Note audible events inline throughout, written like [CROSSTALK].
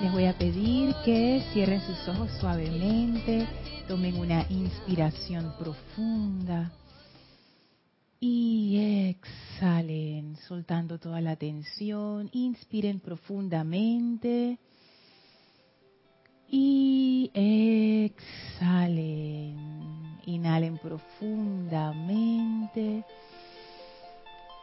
Les voy a pedir que cierren sus ojos suavemente, tomen una inspiración profunda y exhalen, soltando toda la tensión. Inspiren profundamente y exhalen. Inhalen profundamente.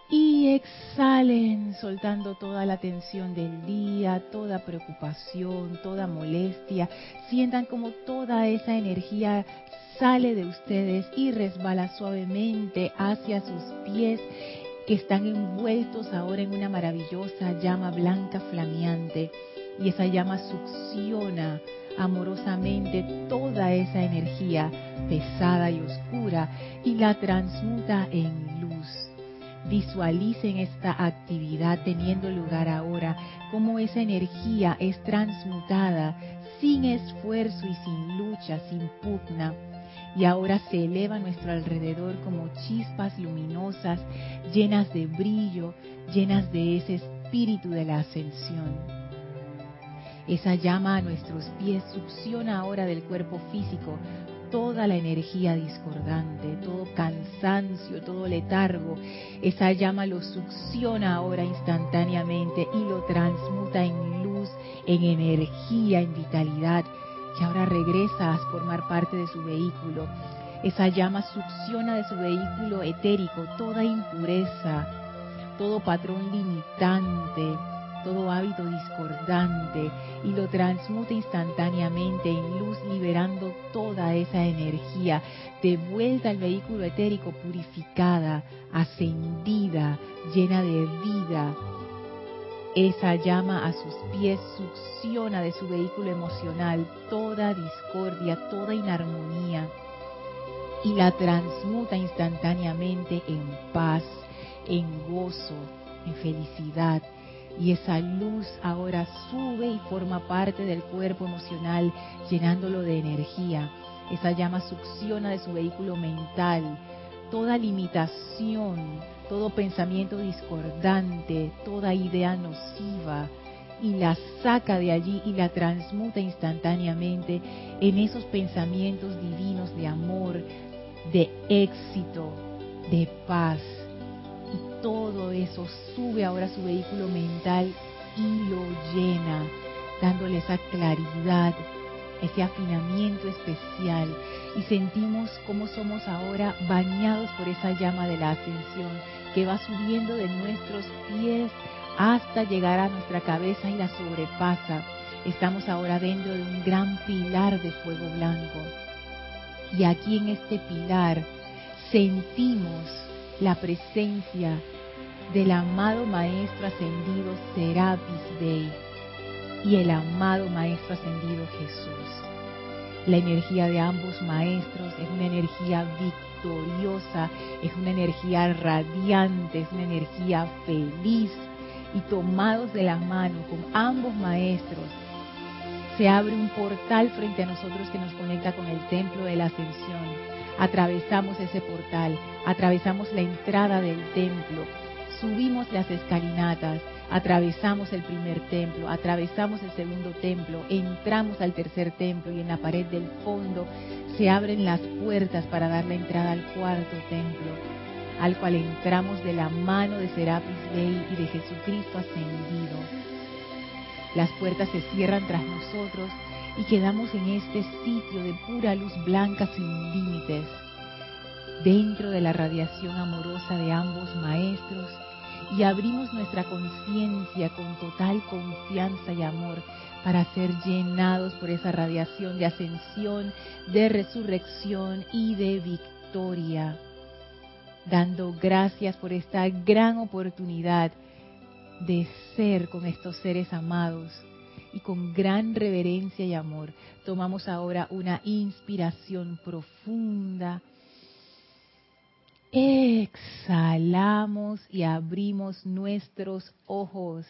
Y exhalen, soltando toda la tensión del día, toda preocupación, toda molestia. Sientan como toda esa energía sale de ustedes y resbala suavemente hacia sus pies que están envueltos ahora en una maravillosa llama blanca flameante. Y esa llama succiona amorosamente toda esa energía pesada y oscura y la transmuta en luz Visualicen esta actividad teniendo lugar ahora, como esa energía es transmutada sin esfuerzo y sin lucha, sin pugna. Y ahora se eleva a nuestro alrededor como chispas luminosas, llenas de brillo, llenas de ese espíritu de la ascensión. Esa llama a nuestros pies succiona ahora del cuerpo físico toda la energía discordante, todo cansancio, todo letargo. Esa llama lo succiona ahora instantáneamente y lo transmuta en luz, en energía, en vitalidad, que ahora regresa a formar parte de su vehículo. Esa llama succiona de su vehículo etérico toda impureza, todo patrón limitante, todo hábito discordante y lo transmuta instantáneamente en luz, liberando toda esa energía de vuelta al vehículo etérico purificada, ascendida, llena de vida. Esa llama a sus pies succiona de su vehículo emocional toda discordia, toda inarmonía y la transmuta instantáneamente en paz, en gozo, en felicidad, y esa luz ahora sube y forma parte del cuerpo emocional, llenándolo de energía. Esa llama succiona de su vehículo mental toda limitación, todo pensamiento discordante, toda idea nociva, y la saca de allí y la transmuta instantáneamente en esos pensamientos divinos de amor, de éxito, de paz, todo eso sube ahora su vehículo mental y lo llena, dándole esa claridad, ese afinamiento especial y sentimos cómo somos ahora bañados por esa llama de la ascensión que va subiendo de nuestros pies hasta llegar a nuestra cabeza y la sobrepasa. Estamos ahora dentro de un gran pilar de fuego blanco. Y aquí en este pilar sentimos la presencia del amado Maestro Ascendido Serapis Bey y el amado Maestro Ascendido Jesús. La energía de ambos maestros es una energía victoriosa, es una energía radiante, es una energía feliz. Y tomados de la mano con ambos maestros, se abre un portal frente a nosotros que nos conecta con el templo de la ascensión atravesamos ese portal, atravesamos la entrada del templo, subimos las escalinatas, atravesamos el primer templo, atravesamos el segundo templo, entramos al tercer templo y en la pared del fondo se abren las puertas para dar la entrada al cuarto templo, al cual entramos de la mano de Serapis Bey y de Jesucristo ascendido. Las puertas se cierran tras nosotros y quedamos en este sitio de pura luz blanca sin límites, dentro de la radiación amorosa de ambos maestros y abrimos nuestra conciencia con total confianza y amor para ser llenados por esa radiación de ascensión, de resurrección y de victoria, dando gracias por esta gran oportunidad de ser con estos seres amados y con gran reverencia y amor tomamos ahora una inspiración profunda. Exhalamos y abrimos nuestros ojos.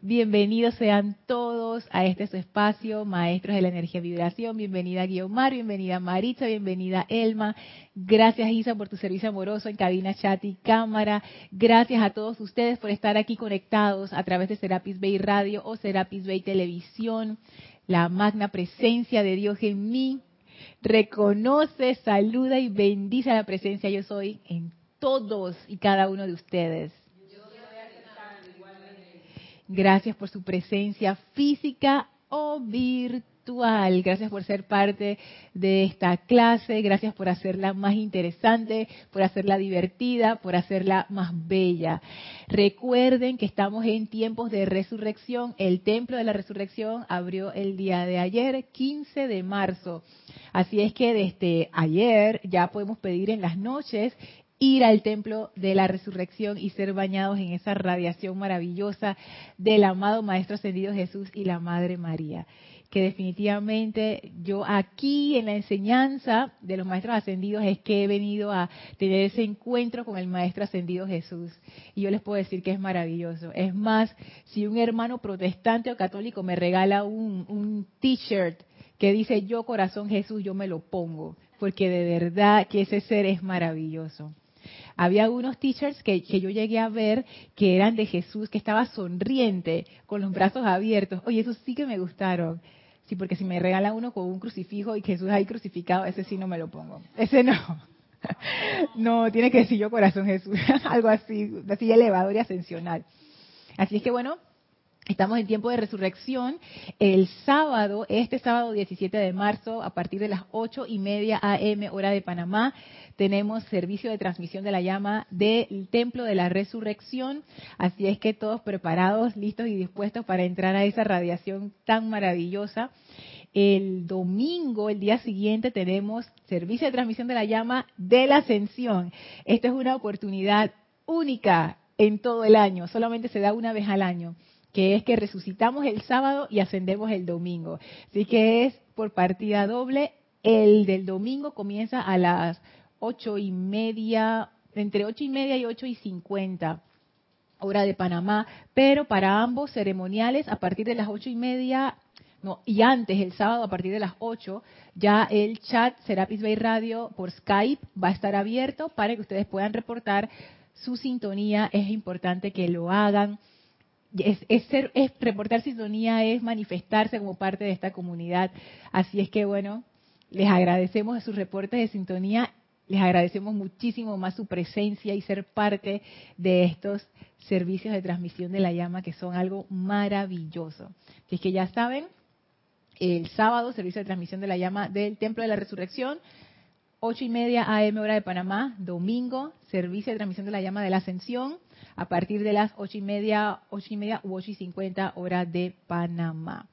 Bienvenidos sean todos a este su espacio, maestros de la energía vibración. Bienvenida Guiomar, bienvenida Maritza, bienvenida Elma. Gracias Isa por tu servicio amoroso en cabina, chat y cámara. Gracias a todos ustedes por estar aquí conectados a través de Serapis Bay Radio o Serapis Bay Televisión. La magna presencia de Dios en mí reconoce, saluda y bendice la presencia yo soy en todos y cada uno de ustedes. Gracias por su presencia física o virtual. Gracias por ser parte de esta clase. Gracias por hacerla más interesante, por hacerla divertida, por hacerla más bella. Recuerden que estamos en tiempos de resurrección. El templo de la resurrección abrió el día de ayer, 15 de marzo. Así es que desde ayer ya podemos pedir en las noches ir al templo de la resurrección y ser bañados en esa radiación maravillosa del amado Maestro Ascendido Jesús y la Madre María. Que definitivamente yo aquí en la enseñanza de los Maestros Ascendidos es que he venido a tener ese encuentro con el Maestro Ascendido Jesús. Y yo les puedo decir que es maravilloso. Es más, si un hermano protestante o católico me regala un, un t-shirt que dice yo corazón Jesús, yo me lo pongo, porque de verdad que ese ser es maravilloso. Había unos teachers que, yo llegué a ver que eran de Jesús, que estaba sonriente, con los brazos abiertos. Oye, esos sí que me gustaron. Sí, porque si me regala uno con un crucifijo y Jesús ahí crucificado, ese sí no me lo pongo. Ese no. [LAUGHS] No, tiene que decir yo corazón Jesús, [LAUGHS] algo así, así elevador y ascensional. Así es que bueno, Estamos en tiempo de resurrección. El sábado, este sábado 17 de marzo, a partir de las 8 y media AM, hora de Panamá, tenemos servicio de transmisión de la llama del Templo de la Resurrección. Así es que todos preparados, listos y dispuestos para entrar a esa radiación tan maravillosa. El domingo, el día siguiente, tenemos servicio de transmisión de la llama de la Ascensión. Esta es una oportunidad única en todo el año, solamente se da una vez al año que es que resucitamos el sábado y ascendemos el domingo. Así que es por partida doble. El del domingo comienza a las ocho y media, entre ocho y media y ocho y cincuenta, hora de Panamá, pero para ambos ceremoniales a partir de las ocho y media, no, y antes, el sábado a partir de las ocho, ya el chat Serapis Bay Radio por Skype va a estar abierto para que ustedes puedan reportar su sintonía. Es importante que lo hagan es, ser, es reportar sintonía, es manifestarse como parte de esta comunidad. Así es que bueno, les agradecemos sus reportes de sintonía, les agradecemos muchísimo más su presencia y ser parte de estos servicios de transmisión de la llama que son algo maravilloso. Así es que ya saben, el sábado, servicio de transmisión de la llama del Templo de la Resurrección, ocho y media AM hora de Panamá, domingo, servicio de transmisión de la llama de la Ascensión, a partir de las ocho y media, ocho y media u ocho y cincuenta hora de Panamá.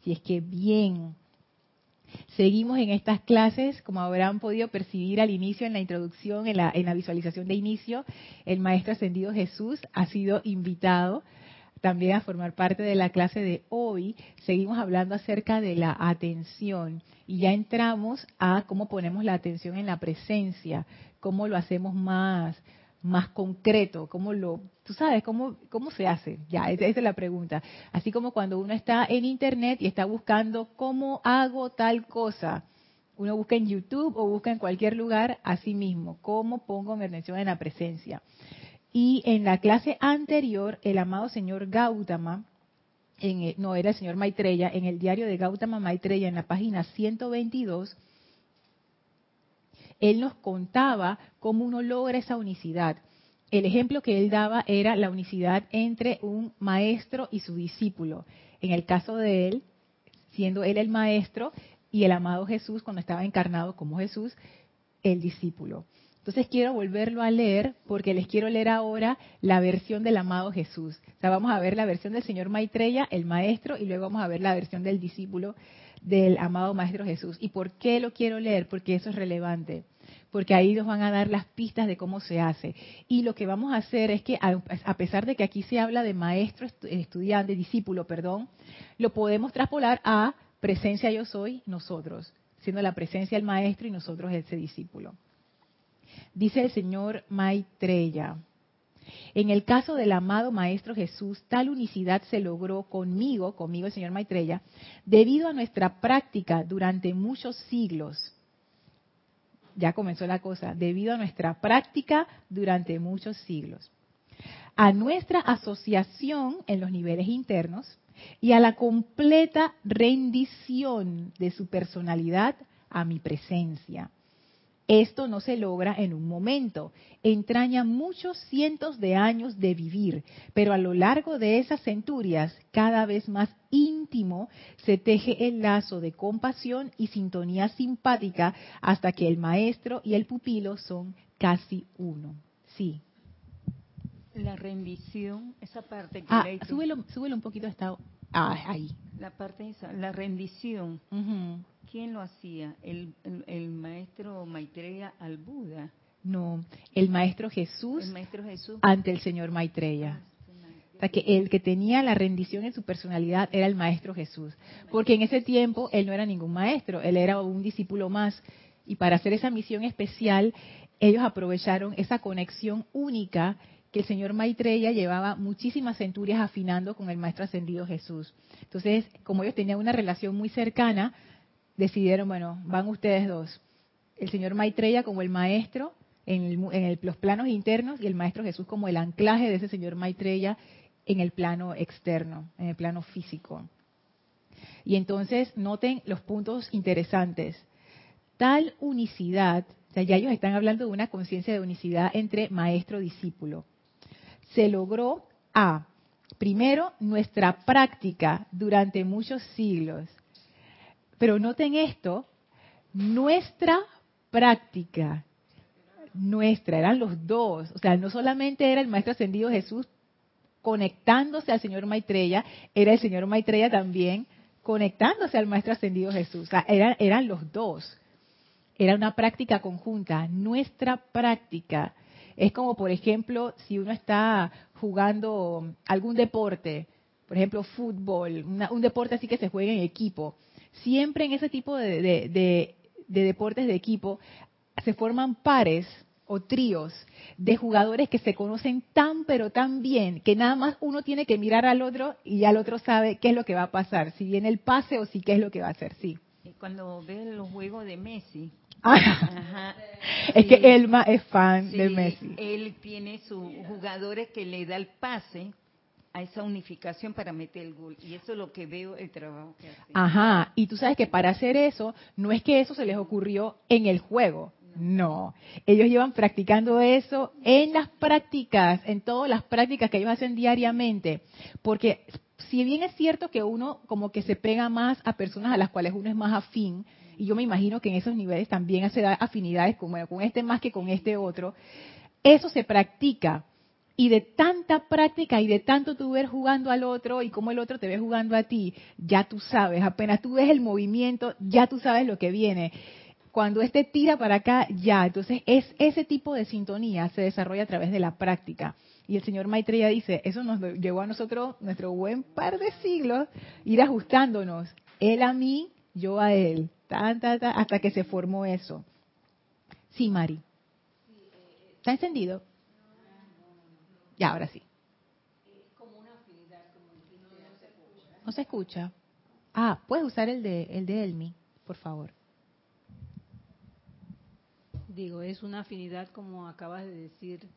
Así es que bien, seguimos en estas clases, como habrán podido percibir al inicio en la introducción, en la, en la visualización de inicio, el Maestro Ascendido Jesús ha sido invitado también a formar parte de la clase de hoy. Seguimos hablando acerca de la atención y ya entramos a cómo ponemos la atención en la presencia, cómo lo hacemos más más concreto, cómo lo, tú sabes, cómo, cómo se hace, ya, esa, es la pregunta. Así como cuando uno está en internet y está buscando cómo hago tal cosa, uno busca en YouTube o busca en cualquier lugar así mismo, cómo pongo mi atención en la presencia. Y en la clase anterior, el amado señor Gautama, en, no era el señor Maitreya, en el diario de Gautama Maitreya, en la página 122, él nos contaba cómo uno logra esa unicidad. El ejemplo que él daba era la unicidad entre un maestro y su discípulo. En el caso de él, siendo él el maestro y el amado Jesús, cuando estaba encarnado como Jesús, el discípulo. Entonces quiero volverlo a leer porque les quiero leer ahora la versión del amado Jesús. O sea, vamos a ver la versión del señor Maitreya, el maestro, y luego vamos a ver la versión del discípulo del amado Maestro Jesús. ¿Y por qué lo quiero leer? Porque eso es relevante porque ahí nos van a dar las pistas de cómo se hace. Y lo que vamos a hacer es que, a pesar de que aquí se habla de maestro, estudiante, discípulo, perdón, lo podemos traspolar a presencia yo soy, nosotros, siendo la presencia el maestro y nosotros ese discípulo. Dice el señor Maitreya, En el caso del amado Maestro Jesús, tal unicidad se logró conmigo, conmigo el señor Maitreya, debido a nuestra práctica durante muchos siglos. Ya comenzó la cosa, debido a nuestra práctica durante muchos siglos. A nuestra asociación en los niveles internos y a la completa rendición de su personalidad a mi presencia esto no se logra en un momento, entraña muchos cientos de años de vivir, pero a lo largo de esas centurias, cada vez más íntimo, se teje el lazo de compasión y sintonía simpática hasta que el maestro y el pupilo son casi uno. Sí. La rendición, esa parte que ah, súbelo, súbelo, un poquito hasta ah, ahí. La parte esa, la rendición. ¿Quién lo hacía? ¿El, maestro Maitreya al Buda? No, el maestro Jesús, ante el señor Maitreya. O sea, que el que tenía la rendición en su personalidad era el maestro Jesús. Porque en ese tiempo él no era ningún maestro, él era un discípulo más. Y para hacer esa misión especial, ellos aprovecharon esa conexión única que el señor Maitreya llevaba muchísimas centurias afinando con el maestro ascendido Jesús. Entonces, como ellos tenían una relación muy cercana, decidieron, bueno, van ustedes dos. El señor Maitreya como el maestro en, los planos internos y el maestro Jesús como el anclaje de ese señor Maitreya en el plano externo, en el plano físico. Y entonces noten los puntos interesantes. Tal unicidad, ya ellos están hablando de una conciencia de unicidad entre maestro-discípulo, se logró a, primero, nuestra práctica durante muchos siglos pero noten esto, nuestra práctica, nuestra, eran los dos. O sea, no solamente era el Maestro Ascendido Jesús conectándose al Señor Maitreya, era el Señor Maitreya también conectándose al Maestro Ascendido Jesús. O sea, eran, eran los dos. Era una práctica conjunta. Nuestra práctica es como, por ejemplo, si uno está jugando algún deporte, por ejemplo, fútbol, un deporte así que se juega en equipo siempre en ese tipo de, deportes de equipo se forman pares o tríos de jugadores que se conocen tan pero tan bien que nada más uno tiene que mirar al otro y ya el otro sabe qué es lo que va a pasar, si viene el pase o si qué es lo que va a hacer, sí. Cuando ve los juegos de Messi, [LAUGHS] es que Elma es fan de Messi. Él tiene sus jugadores que le da el pase a esa unificación para meter el gol. Y eso es lo que veo el trabajo que hace. Ajá, y tú sabes que para hacer eso, no es que eso se les ocurrió en el juego. No, ellos llevan practicando eso en las prácticas, en todas las prácticas que ellos hacen diariamente, porque si bien es cierto que uno como que se pega más a personas a las cuales uno es más afín, y yo me imagino que en esos niveles también hace afinidades con, con este más que con este otro, eso se practica y de tanta práctica y de tanto tú ver jugando al otro y cómo el otro te ve jugando a ti, ya tú sabes, apenas tú ves el movimiento, ya tú sabes lo que viene. Cuando este tira para acá, ya. Entonces, es ese tipo de sintonía se desarrolla a través de la práctica. Y el señor Maitreya dice, eso nos llevó a nosotros nuestro buen par de siglos, ir ajustándonos, él a mí, yo a él, hasta que se formó eso. Sí, Mari. ¿Está encendido? Ya, ahora sí. No se escucha. Ah, puedes usar el de el de Elmi, por favor. Digo, es una afinidad como acabas de decir.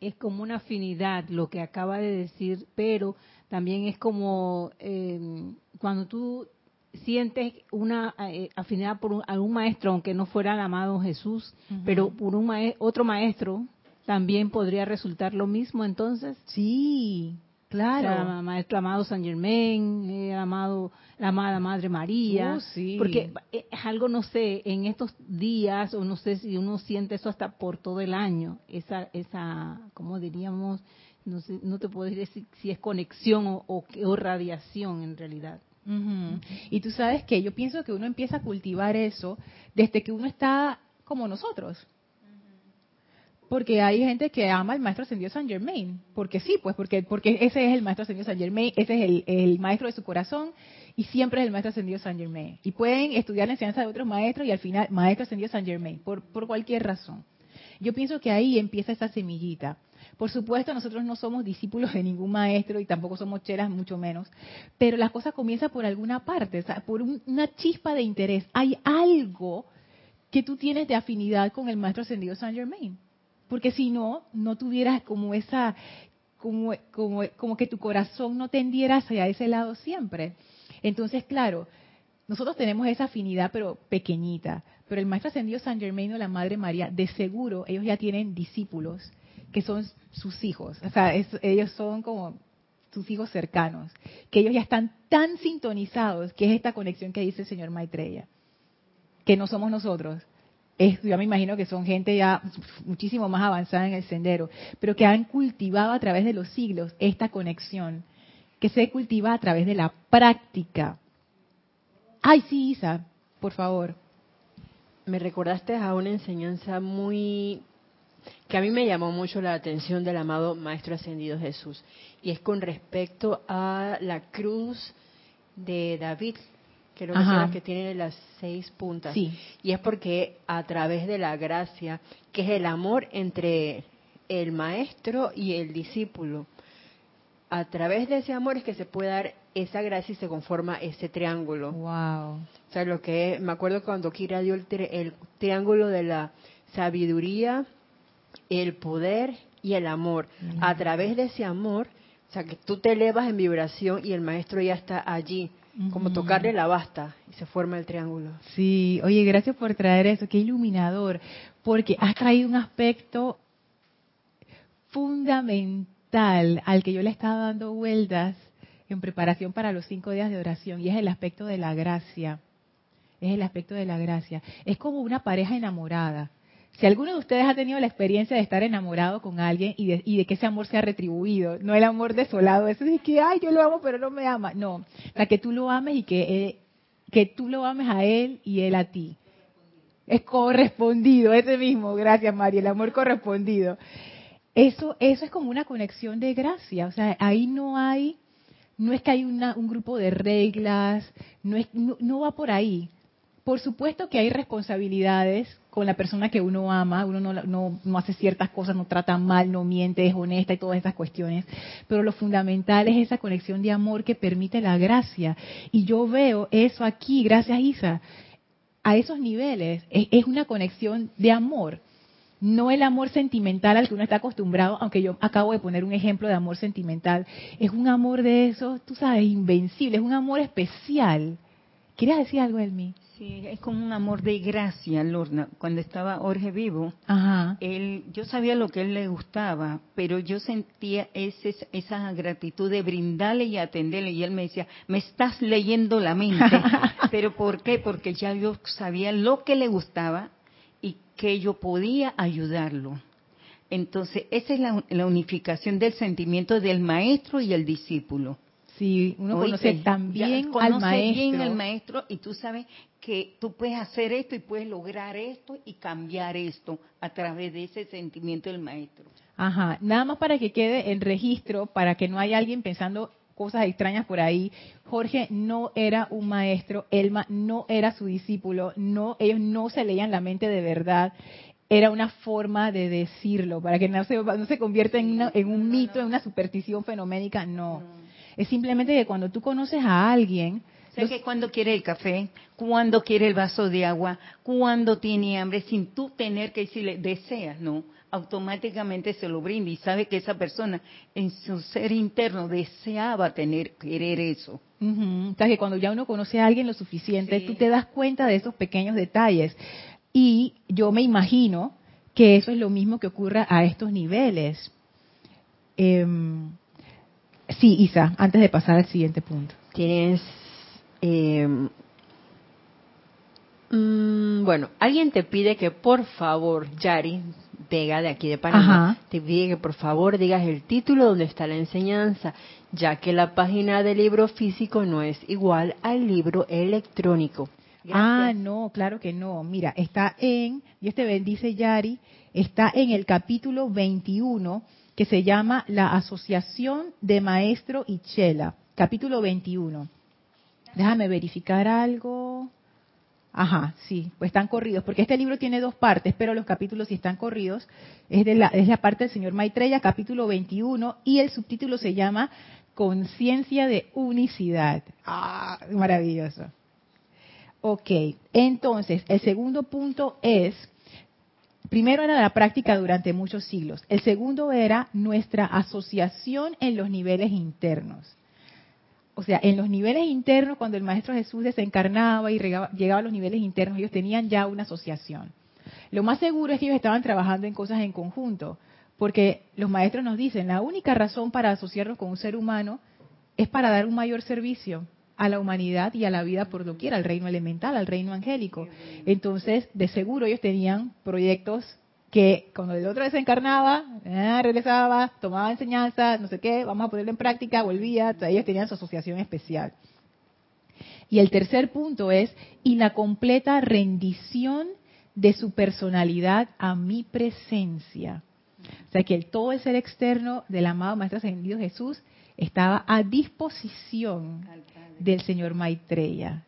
es como una afinidad lo que acaba de decir, pero también es como em, cuando tú sientes una eh, afinidad por algún maestro, aunque no fuera el amado Jesús, pero por un otro maestro también podría resultar lo mismo entonces. Sí, claro. maestro amado San Germain, eh, amado, la amada Madre María. Oh, sí. Porque es algo, no sé, en estos días, o no sé si uno siente eso hasta por todo el año, esa, esa ¿cómo diríamos? No, sé, no te puedo decir si, es conexión o, o, radiación en realidad. Y tú sabes que yo pienso que uno empieza a cultivar eso desde que uno está como nosotros porque hay gente que ama al maestro ascendido San Germain, porque sí, pues porque porque ese es el maestro ascendido San Germain, ese es el, maestro de su corazón y siempre es el maestro ascendido San Germain. Y pueden estudiar la enseñanza de otros maestros y al final maestro ascendido San Germain, por, cualquier razón. Yo pienso que ahí empieza esa semillita. Por supuesto, nosotros no somos discípulos de ningún maestro y tampoco somos cheras, mucho menos, pero las cosas comienzan por alguna parte, por una chispa de interés. Hay algo que tú tienes de afinidad con el maestro ascendido Saint Germain. Porque si no, no tuvieras como esa, como, como, como que tu corazón no tendiera hacia ese lado siempre. Entonces, claro, nosotros tenemos esa afinidad, pero pequeñita. Pero el maestro ascendido San Germain o la Madre María, de seguro, ellos ya tienen discípulos que son sus hijos. O sea, ellos son como sus hijos cercanos, que ellos ya están tan sintonizados, que es esta conexión que dice el señor Maitreya, que no somos nosotros. Yo me imagino que son gente ya muchísimo más avanzada en el sendero, pero que han cultivado a través de los siglos esta conexión, que se cultiva a través de la práctica. Ay, sí, Isa, por favor. Me recordaste a una enseñanza muy que a mí me llamó mucho la atención del amado Maestro Ascendido Jesús, y es con respecto a la cruz de David, que lo que, que tiene las seis puntas. Sí. Y es porque a través de la gracia, que es el amor entre el maestro y el discípulo, a través de ese amor es que se puede dar esa gracia y se conforma ese triángulo. Wow. O sea, lo que me acuerdo cuando Kira dio el, el triángulo de la sabiduría, el poder y el amor. A través de ese amor, o sea, que tú te elevas en vibración y el maestro ya está allí, como tocarle la basta y se forma el triángulo. Sí, oye, gracias por traer eso, qué iluminador, porque has traído un aspecto fundamental al que yo le estaba dando vueltas en preparación para los cinco días de oración y es el aspecto de la gracia. Es el aspecto de la gracia. Es como una pareja enamorada. Si alguno de ustedes ha tenido la experiencia de estar enamorado con alguien y de, que ese amor sea retribuido, no el amor desolado, eso es que, ay, yo lo amo pero no me ama. No, para que tú lo ames y que, que tú lo ames a él y él a ti. Es correspondido, ese mismo, gracias María, el amor correspondido. Eso, eso es como una conexión de gracia, o sea, ahí no hay no es que hay un grupo de reglas, no, es, no, va por ahí. Por supuesto que hay responsabilidades con la persona que uno ama, uno no, no, hace ciertas cosas, no trata mal, no miente, es honesta y todas esas cuestiones, pero lo fundamental es esa conexión de amor que permite la gracia. Y yo veo eso aquí, gracias Isa, a esos niveles, es una conexión de amor no el amor sentimental al que uno está acostumbrado, aunque yo acabo de poner un ejemplo de amor sentimental, es un amor de esos, tú sabes, invencible, es un amor especial. ¿Quieres decir algo, Elmi? Sí, es como un amor de gracia, Lorna. Cuando estaba Jorge vivo, Él, yo sabía lo que él le gustaba, pero yo sentía ese, esa gratitud de brindarle y atenderle. Y él me decía, me estás leyendo la mente. [LAUGHS] ¿Pero por qué? Porque ya yo sabía lo que le gustaba que yo podía ayudarlo. Entonces, esa es la, unificación del sentimiento del maestro y el discípulo. Sí, uno conoce también al maestro. bien al maestro y tú sabes que tú puedes hacer esto y puedes lograr esto y cambiar esto a través de ese sentimiento del maestro. Ajá, nada más para que quede en registro, para que no haya alguien pensando cosas extrañas por ahí. Jorge no era un maestro, Elma no era su discípulo, no, ellos no se leían la mente de verdad. Era una forma de decirlo, para que no se, no se convierta en, en un mito, en una superstición fenoménica, no. Es simplemente que cuando tú conoces a alguien, Sé que cuando quiere el café, cuando quiere el vaso de agua, cuando tiene hambre, sin tú tener que decirle, deseas, no automáticamente se lo brinda y sabe que esa persona en su ser interno deseaba tener, querer eso. Uh que cuando ya uno conoce a alguien lo suficiente, tú te das cuenta de esos pequeños detalles. Y yo me imagino que eso es lo mismo que ocurra a estos niveles. Em, sí, Isa, antes de pasar al siguiente punto. Tienes em, mm, bueno, alguien te pide que por favor, Yari, Vega de aquí de Panamá te pide que por favor digas el título donde está la enseñanza, ya que la página del libro físico no es igual al libro electrónico. Ah, no, claro que no. Mira, está en, Dios te bendice Yari, está en el capítulo 21 que se llama La Asociación de Maestro y Chela, capítulo 21. Déjame verificar algo. Ajá, sí, pues están corridos, porque este libro tiene dos partes, pero los capítulos sí están corridos. Es, de la, es la parte del señor Maitreya, capítulo 21, y el subtítulo se llama Conciencia de Unicidad. Ah, maravilloso. Ok, entonces, el segundo punto es, primero era la práctica durante muchos siglos, el segundo era nuestra asociación en los niveles internos o sea, en los niveles internos, cuando el Maestro Jesús desencarnaba y llegaba a los niveles internos, ellos tenían ya una asociación. Lo más seguro es que ellos estaban trabajando en cosas en conjunto, porque los maestros nos dicen, la única razón para asociarnos con un ser humano es para dar un mayor servicio a la humanidad y a la vida por doquier, al reino elemental, al reino angélico. Entonces, de seguro ellos tenían proyectos que cuando el otro desencarnaba, eh, regresaba, tomaba enseñanza, no sé qué, vamos a ponerlo en práctica, volvía, ellos tenían su asociación especial. Y el tercer punto es, y la completa rendición de su personalidad a mi presencia. O sea que el, todo el ser externo del amado Maestro Ascendido Jesús estaba a disposición del señor Maitreya.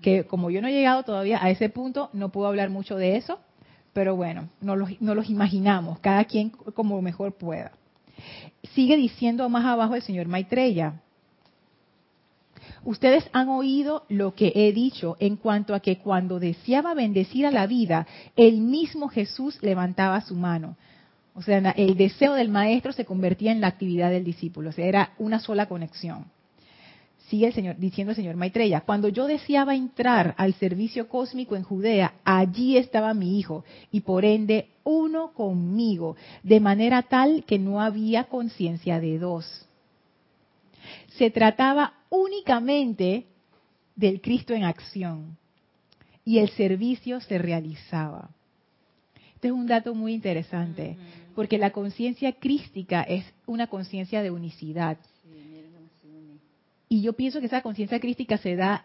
Que como yo no he llegado todavía a ese punto, no puedo hablar mucho de eso, pero bueno, no los, imaginamos, cada quien como mejor pueda. Sigue diciendo más abajo el señor Maitreya. Ustedes han oído lo que he dicho en cuanto a que cuando deseaba bendecir a la vida, el mismo Jesús levantaba su mano. O sea, el deseo del maestro se convertía en la actividad del discípulo, o sea, era una sola conexión sigue el señor, diciendo el señor Maitreya, cuando yo deseaba entrar al servicio cósmico en Judea, allí estaba mi hijo y por ende uno conmigo, de manera tal que no había conciencia de dos. Se trataba únicamente del Cristo en acción y el servicio se realizaba. Este es un dato muy interesante, porque la conciencia crística es una conciencia de unicidad y yo pienso que esa conciencia crística se da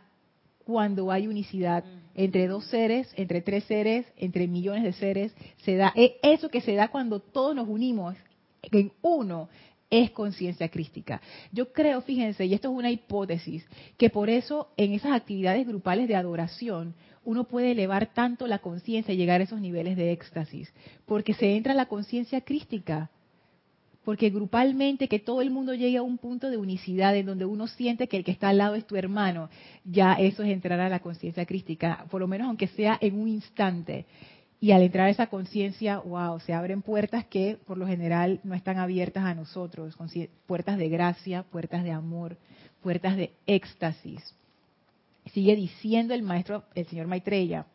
cuando hay unicidad entre dos seres, entre tres seres, entre millones de seres. Se da e, eso que se da cuando todos nos unimos en uno es conciencia crística. Yo creo, fíjense, y esto es una hipótesis, que por eso en esas actividades grupales de adoración uno puede elevar tanto la conciencia y llegar a esos niveles de éxtasis, porque se entra la conciencia crística porque grupalmente que todo el mundo llegue a un punto de unicidad en donde uno siente que el que está al lado es tu hermano, ya eso es entrar a la conciencia crística, por lo menos aunque sea en un instante. Y al entrar a esa conciencia, wow, se abren puertas que por lo general no están abiertas a nosotros, puertas de gracia, puertas de amor, puertas de éxtasis. Sigue diciendo el maestro, el señor Maitreya,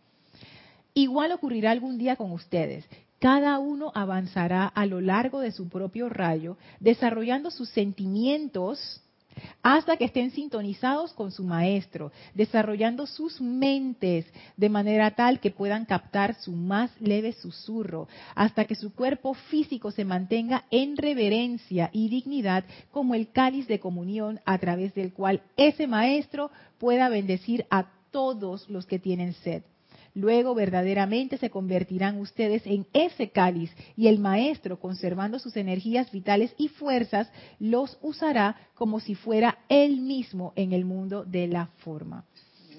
igual ocurrirá algún día con ustedes, cada uno avanzará a lo largo de su propio rayo, desarrollando sus sentimientos hasta que estén sintonizados con su maestro, desarrollando sus mentes de manera tal que puedan captar su más leve susurro, hasta que su cuerpo físico se mantenga en reverencia y dignidad como el cáliz de comunión a través del cual ese maestro pueda bendecir a todos los que tienen sed. Luego verdaderamente se convertirán ustedes en ese cáliz y el maestro, conservando sus energías vitales y fuerzas, los usará como si fuera él mismo en el mundo de la forma.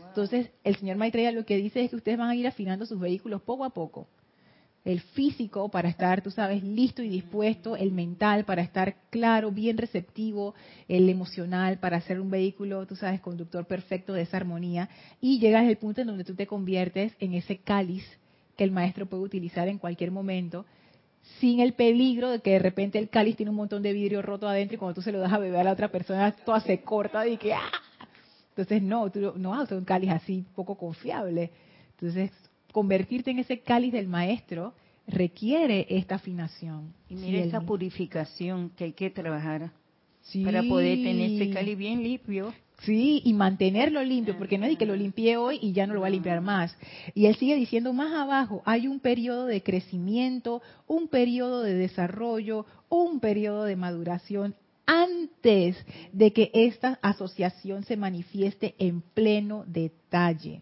Entonces, el señor Maitreya lo que dice es que ustedes van a ir afinando sus vehículos poco a poco el físico para estar, tú sabes, listo y dispuesto, el mental para estar claro, bien receptivo, el emocional para ser un vehículo, tú sabes, conductor perfecto de esa armonía, y llegas al punto en donde tú te conviertes en ese cáliz que el maestro puede utilizar en cualquier momento, sin el peligro de que de repente el cáliz tiene un montón de vidrio roto adentro y cuando tú se lo das a beber a la otra persona, toda se corta y que ¡ah! Entonces, no, tú no vas un cáliz así poco confiable. Entonces, convertirte en ese cáliz del maestro requiere esta afinación. Y mira esa purificación que hay que trabajar para poder tener ese cáliz bien limpio. Sí, y mantenerlo limpio, porque no es que lo limpié hoy y ya no lo va a limpiar más. Y él sigue diciendo más abajo, hay un periodo de crecimiento, un periodo de desarrollo, un periodo de maduración antes de que esta asociación se manifieste en pleno detalle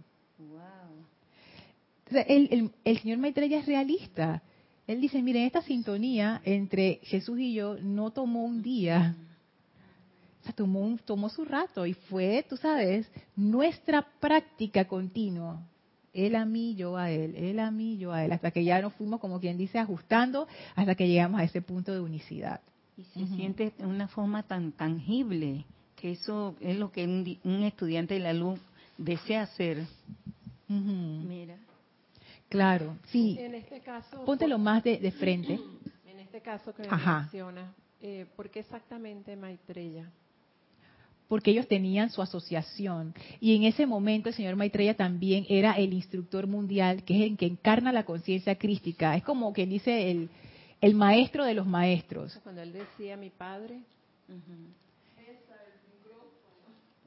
el, señor Maitreya es realista. Él dice, miren, esta sintonía entre Jesús y yo no tomó un día, o sea, tomó, tomó su rato y fue, tú sabes, nuestra práctica continua él a mí, yo a él, él a mí, yo a él, hasta que ya nos fuimos, como quien dice, ajustando hasta que llegamos a ese punto de unicidad. Y se siente de una forma tan tangible, que eso es lo que un, estudiante de la luz desea hacer. Mira. Claro, sí. En este caso, Póntelo más de, frente. [CLEARS THROAT] En este caso que menciona, eh, ¿por qué exactamente Maitreya? porque ellos tenían su asociación. Y en ese momento el señor Maitreya también era el instructor mundial, que es el que encarna la conciencia crística. Es como quien dice el, el, maestro de los maestros. Cuando él decía mi padre,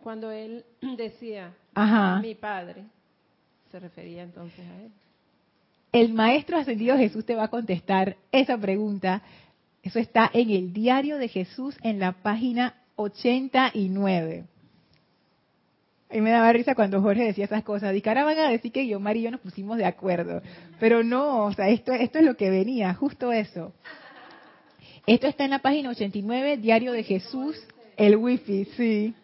cuando él [CLEARS THROAT] decía mi padre, se refería entonces a él. El maestro ascendido Jesús te va a contestar esa pregunta. Eso está en el diario de Jesús en la página 89. Y me daba risa cuando Jorge decía esas cosas. Y ahora van a decir que yo, y yo nos pusimos de acuerdo. Pero no, o sea, esto, esto es lo que venía, justo eso. Esto está en la página 89, Diario de Jesús, el wifi, sí.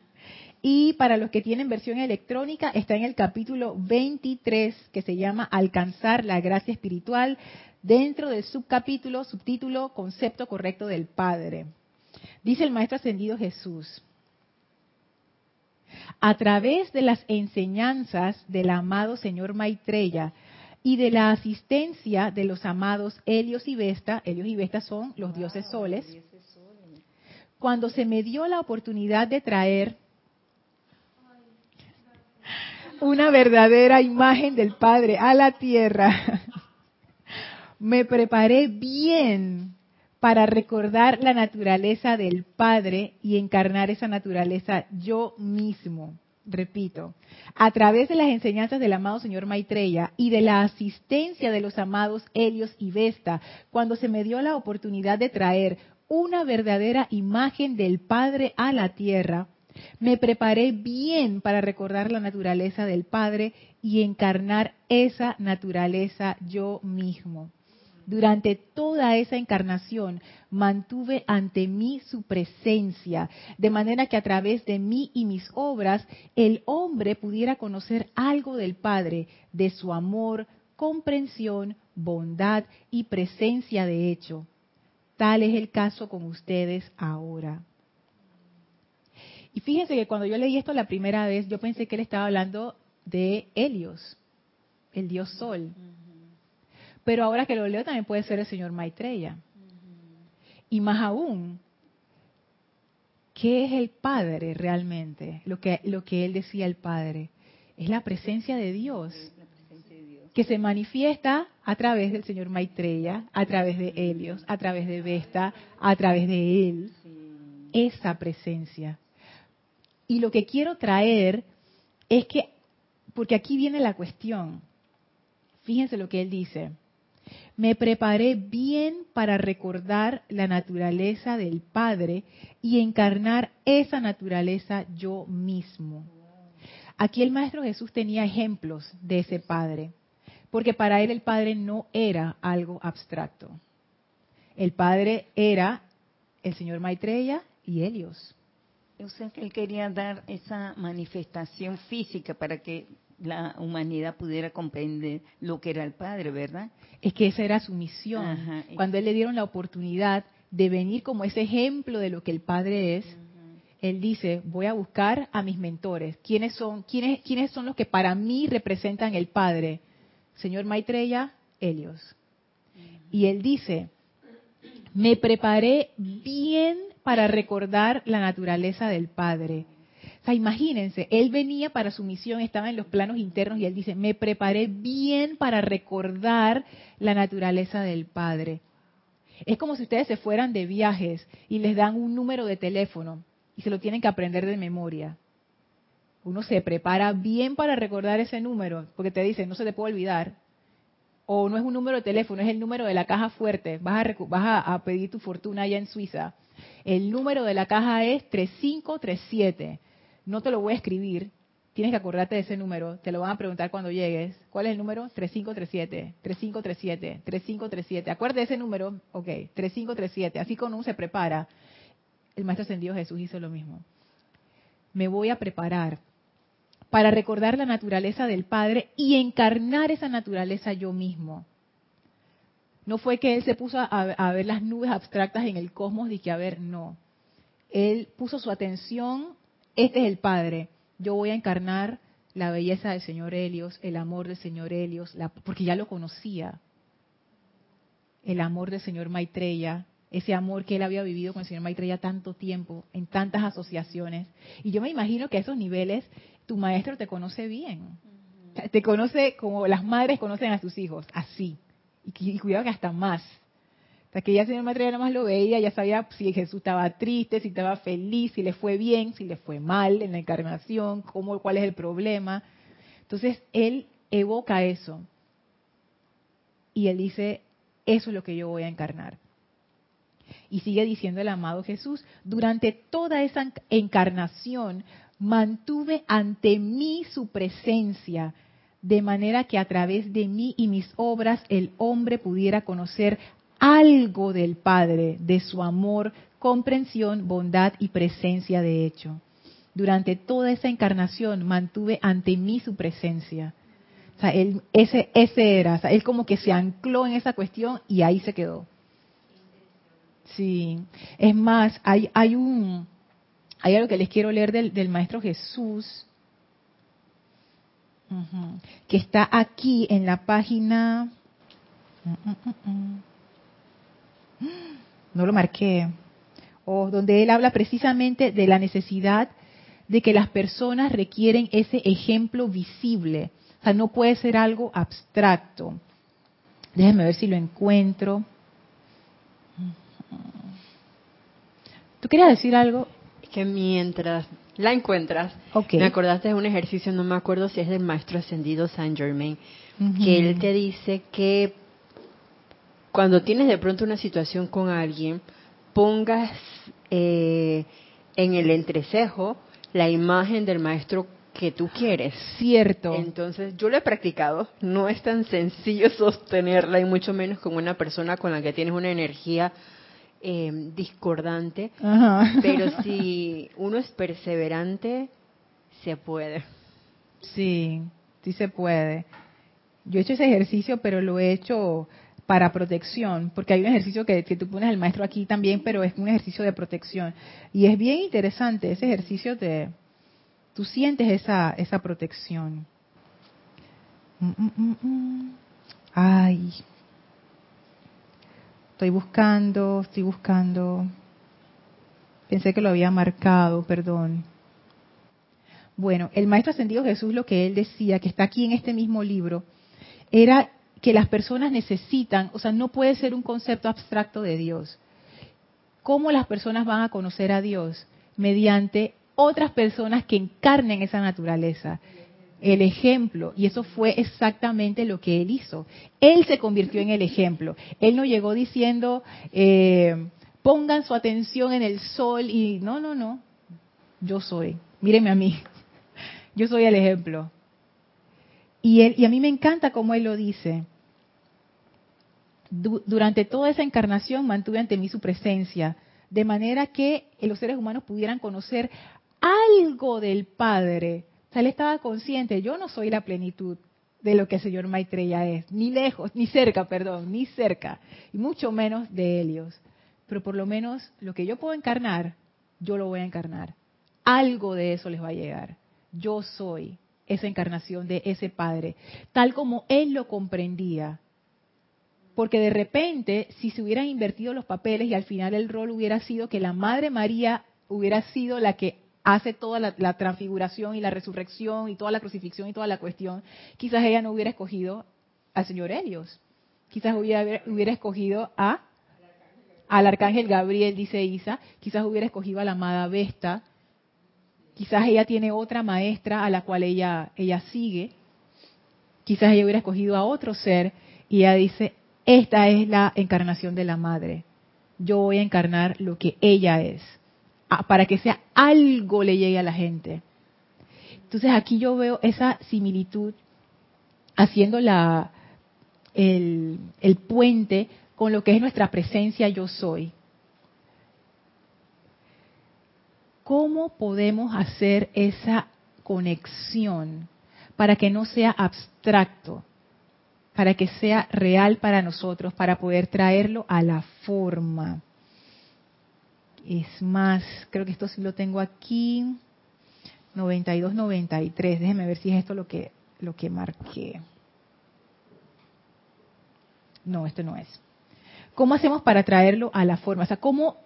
Y para los que tienen versión electrónica, está en el capítulo 23, que se llama Alcanzar la gracia espiritual, dentro del subcapítulo, subtítulo, Concepto correcto del Padre. Dice el Maestro Ascendido Jesús, a través de las enseñanzas del amado Señor Maitreya y de la asistencia de los amados Helios y Vesta, Helios y Vesta son los dioses soles, cuando se me dio la oportunidad de traer una verdadera imagen del Padre a la tierra, me preparé bien para recordar la naturaleza del Padre y encarnar esa naturaleza yo mismo. Repito, a través de las enseñanzas del amado señor Maitreya y de la asistencia de los amados Helios y Vesta, cuando se me dio la oportunidad de traer una verdadera imagen del Padre a la tierra, me preparé bien para recordar la naturaleza del Padre y encarnar esa naturaleza yo mismo. Durante toda esa encarnación mantuve ante mí su presencia, de manera que a través de mí y mis obras el hombre pudiera conocer algo del Padre, de su amor, comprensión, bondad y presencia de hecho. Tal es el caso con ustedes ahora. Y fíjense que cuando yo leí esto la primera vez, yo pensé que él estaba hablando de Helios, el dios Sol. Pero ahora que lo leo también puede ser el señor Maitreya. Y más aún, ¿qué es el Padre realmente? Lo que, lo que él decía el Padre. Es la presencia de Dios que se manifiesta a través del señor Maitreya, a través de Helios, a través de Vesta, a través de él. Esa presencia. Y lo que quiero traer es que, porque aquí viene la cuestión, fíjense lo que él dice, me preparé bien para recordar la naturaleza del Padre y encarnar esa naturaleza yo mismo. Aquí el Maestro Jesús tenía ejemplos de ese Padre, porque para él el Padre no era algo abstracto. El Padre era el Señor Maitreya y Helios. Que él quería dar esa manifestación física para que la humanidad pudiera comprender lo que era el Padre, ¿verdad? Es que esa era su misión. Cuando él le dieron la oportunidad de venir como ese ejemplo de lo que el Padre es, él dice, voy a buscar a mis mentores. ¿Quiénes son, quiénes, quiénes son los que para mí representan el Padre? Señor Maitreya, Helios. Y él dice, me preparé bien para recordar la naturaleza del Padre o sea, imagínense, él venía para su misión, estaba en los planos internos y él dice, me preparé bien para recordar la naturaleza del Padre. Es como si ustedes se fueran de viajes y les dan un número de teléfono y se lo tienen que aprender de memoria. Uno se prepara bien para recordar ese número, porque te dicen, no se te puede olvidar. O no es un número de teléfono, es el número de la caja fuerte. Vas a, pedir tu fortuna allá en Suiza. El número de la caja es 3537 no te lo voy a escribir, tienes que acordarte de ese número, te lo van a preguntar cuando llegues. ¿Cuál es el número? 3537, 3537, 3537. Acuérdate de ese número, ok, 3537. Así como uno se prepara, el Maestro Ascendido Jesús hizo lo mismo. Me voy a preparar para recordar la naturaleza del Padre y encarnar esa naturaleza yo mismo. No fue que él se puso a, ver las nubes abstractas en el cosmos y que a ver, no. Él puso su atención, este es el Padre, yo voy a encarnar la belleza del Señor Helios, el amor del Señor Helios, porque ya lo conocía. El amor del Señor Maitreya, ese amor que él había vivido con el Señor Maitreya tanto tiempo, en tantas asociaciones. Y yo me imagino que a esos niveles tu maestro te conoce bien. Te conoce como las madres conocen a sus hijos, así. Y, cuidado que hasta más. O sea, que ya el Señor Maitreya nada más lo veía, ya sabía si Jesús estaba triste, si estaba feliz, si le fue bien, si le fue mal en la encarnación, cómo, cuál es el problema. Entonces, él evoca eso. Y él dice, eso es lo que yo voy a encarnar. Y sigue diciendo el amado Jesús, durante toda esa encarnación mantuve ante mí su presencia, de manera que a través de mí y mis obras el hombre pudiera conocer algo del Padre, de su amor, comprensión, bondad y presencia de hecho. Durante toda esa encarnación mantuve ante mí su presencia. O sea, él, ese, ese era, o sea, él como que se ancló en esa cuestión y ahí se quedó. Sí, es más, hay, hay un, hay algo que les quiero leer del, Maestro Jesús, que está aquí en la página, no lo marqué, o donde él habla precisamente de la necesidad de que las personas requieren ese ejemplo visible. O sea, no puede ser algo abstracto. Déjenme ver si lo encuentro. ¿Tú querías decir algo? Que mientras la encuentras, me acordaste de un ejercicio, no me acuerdo si es del maestro ascendido Saint Germain, que él te dice que cuando tienes de pronto una situación con alguien, pongas eh, en el entrecejo la imagen del maestro que tú quieres. Cierto. Entonces, yo lo he practicado. No es tan sencillo [LAUGHS] sostenerla y mucho menos con una persona con la que tienes una energía eh, discordante, pero [LAUGHS] si uno es perseverante, se puede. Sí, sí se puede. Yo he hecho ese ejercicio, pero lo he hecho para protección, porque hay un ejercicio que, que tú pones al maestro aquí también, pero es un ejercicio de protección. Y es bien interesante, ese ejercicio de, tú sientes esa, esa protección. Mm, mm, mm, Ay, Estoy buscando, estoy buscando. Pensé que lo había marcado, perdón. Bueno, el Maestro Ascendido Jesús lo que él decía, que está aquí en este mismo libro, era que las personas necesitan, o sea, no puede ser un concepto abstracto de Dios. ¿Cómo las personas van a conocer a Dios? Mediante otras personas que encarnen esa naturaleza el ejemplo. Y eso fue exactamente lo que él hizo. Él se convirtió en el ejemplo. Él no llegó diciendo, eh, pongan su atención en el sol y no, no, no. Yo soy. Mírenme a mí. [LAUGHS] Yo soy el ejemplo. Y, él, y a mí me encanta cómo él lo dice. durante toda esa encarnación mantuve ante mí su presencia, de manera que los seres humanos pudieran conocer algo del Padre él estaba consciente, yo no soy la plenitud de lo que el señor Maitreya es, ni lejos, ni cerca, perdón, ni cerca, y mucho menos de Helios. Pero por lo menos lo que yo puedo encarnar, yo lo voy a encarnar. Algo de eso les va a llegar. Yo soy esa encarnación de ese Padre, tal como Él lo comprendía. Porque de repente, si se hubieran invertido los papeles y al final el rol hubiera sido que la Madre María hubiera sido la que hace toda la, transfiguración y la resurrección y toda la crucifixión y toda la cuestión, quizás ella no hubiera escogido al Señor Helios. Quizás hubiera, hubiera escogido a al arcángel Gabriel, dice Isa, quizás hubiera escogido a la amada Vesta, quizás ella tiene otra maestra a la cual ella, ella sigue, quizás ella hubiera escogido a otro ser y ella dice, esta es la encarnación de la madre, yo voy a encarnar lo que ella es para que sea algo le llegue a la gente. Entonces aquí yo veo esa similitud haciendo la, el, el puente con lo que es nuestra presencia yo soy. ¿Cómo podemos hacer esa conexión, para que no sea abstracto, para que sea real para nosotros, para poder traerlo a la forma. Es más, creo que esto sí lo tengo aquí. 92, 93. Déjeme ver si es esto lo que, lo que marqué. No, esto no es. ¿Cómo hacemos para traerlo a la forma? O sea, ¿cómo,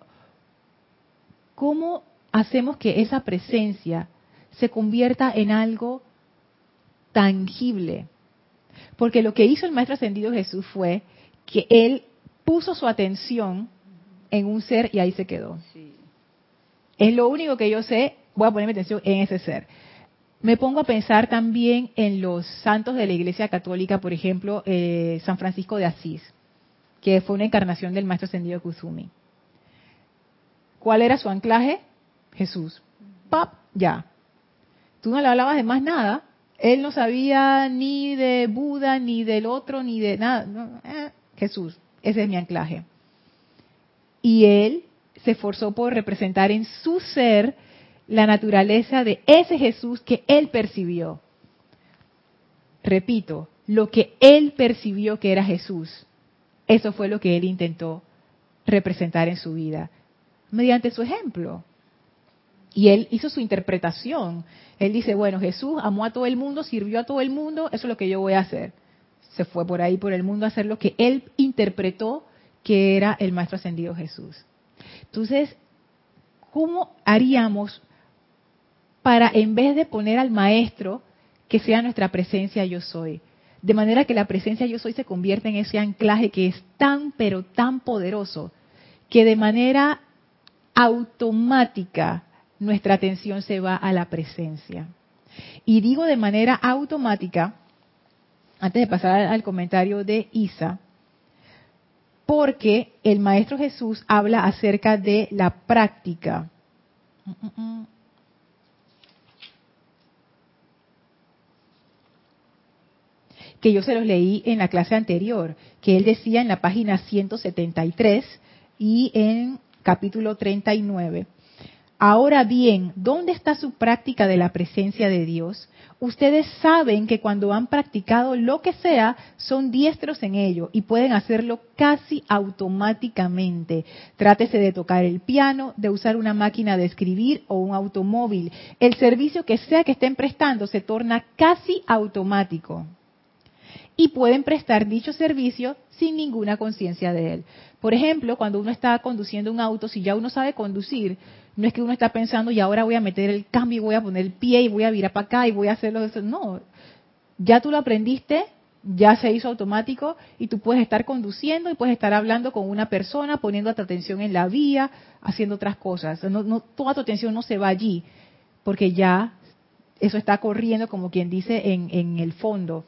cómo hacemos que esa presencia se convierta en algo tangible? Porque lo que hizo el Maestro Ascendido Jesús fue que él puso su atención en un ser y ahí se quedó. Es lo único que yo sé, voy a ponerme atención en ese ser. Me pongo a pensar también en los santos de la Iglesia Católica, por ejemplo, eh, San Francisco de Asís, que fue una encarnación del Maestro Ascendido Kuzumi. ¿Cuál era su anclaje? Jesús. ¡Pap! Ya. Tú no le hablabas de más nada. Él no sabía ni de Buda, ni del otro, ni de nada. Eh, Jesús. Ese es mi anclaje. Y él se esforzó por representar en su ser la naturaleza de ese Jesús que él percibió. Repito, lo que él percibió que era Jesús, eso fue lo que él intentó representar en su vida, mediante su ejemplo. Y él hizo su interpretación. Él dice, bueno, Jesús amó a todo el mundo, sirvió a todo el mundo, eso es lo que yo voy a hacer. Se fue por ahí, por el mundo, a hacer lo que él interpretó que era el Maestro Ascendido Jesús. Entonces, ¿cómo haríamos para, en vez de poner al Maestro, que sea nuestra presencia yo soy? De manera que la presencia yo soy se convierta en ese anclaje que es tan, pero tan poderoso, que de manera automática nuestra atención se va a la presencia. Y digo de manera automática, antes de pasar al comentario de Isa, porque el Maestro Jesús habla acerca de la práctica. Que yo se los leí en la clase anterior, que él decía en la página 173 y en capítulo 39. Ahora bien, ¿dónde está su práctica de la presencia de Dios? Ustedes saben que cuando han practicado lo que sea, son diestros en ello y pueden hacerlo casi automáticamente. Trátese de tocar el piano, de usar una máquina de escribir o un automóvil. El servicio que sea que estén prestando se torna casi automático. Y pueden prestar dicho servicio sin ninguna conciencia de él. Por ejemplo, cuando uno está conduciendo un auto, si ya uno sabe conducir, no es que uno está pensando y ahora voy a meter el cambio y voy a poner el pie y voy a virar para acá y voy a hacerlo. Eso. No, ya tú lo aprendiste, ya se hizo automático y tú puedes estar conduciendo y puedes estar hablando con una persona, poniendo tu atención en la vía, haciendo otras cosas. No, no, toda tu atención no se va allí, porque ya eso está corriendo, como quien dice, en, en el fondo.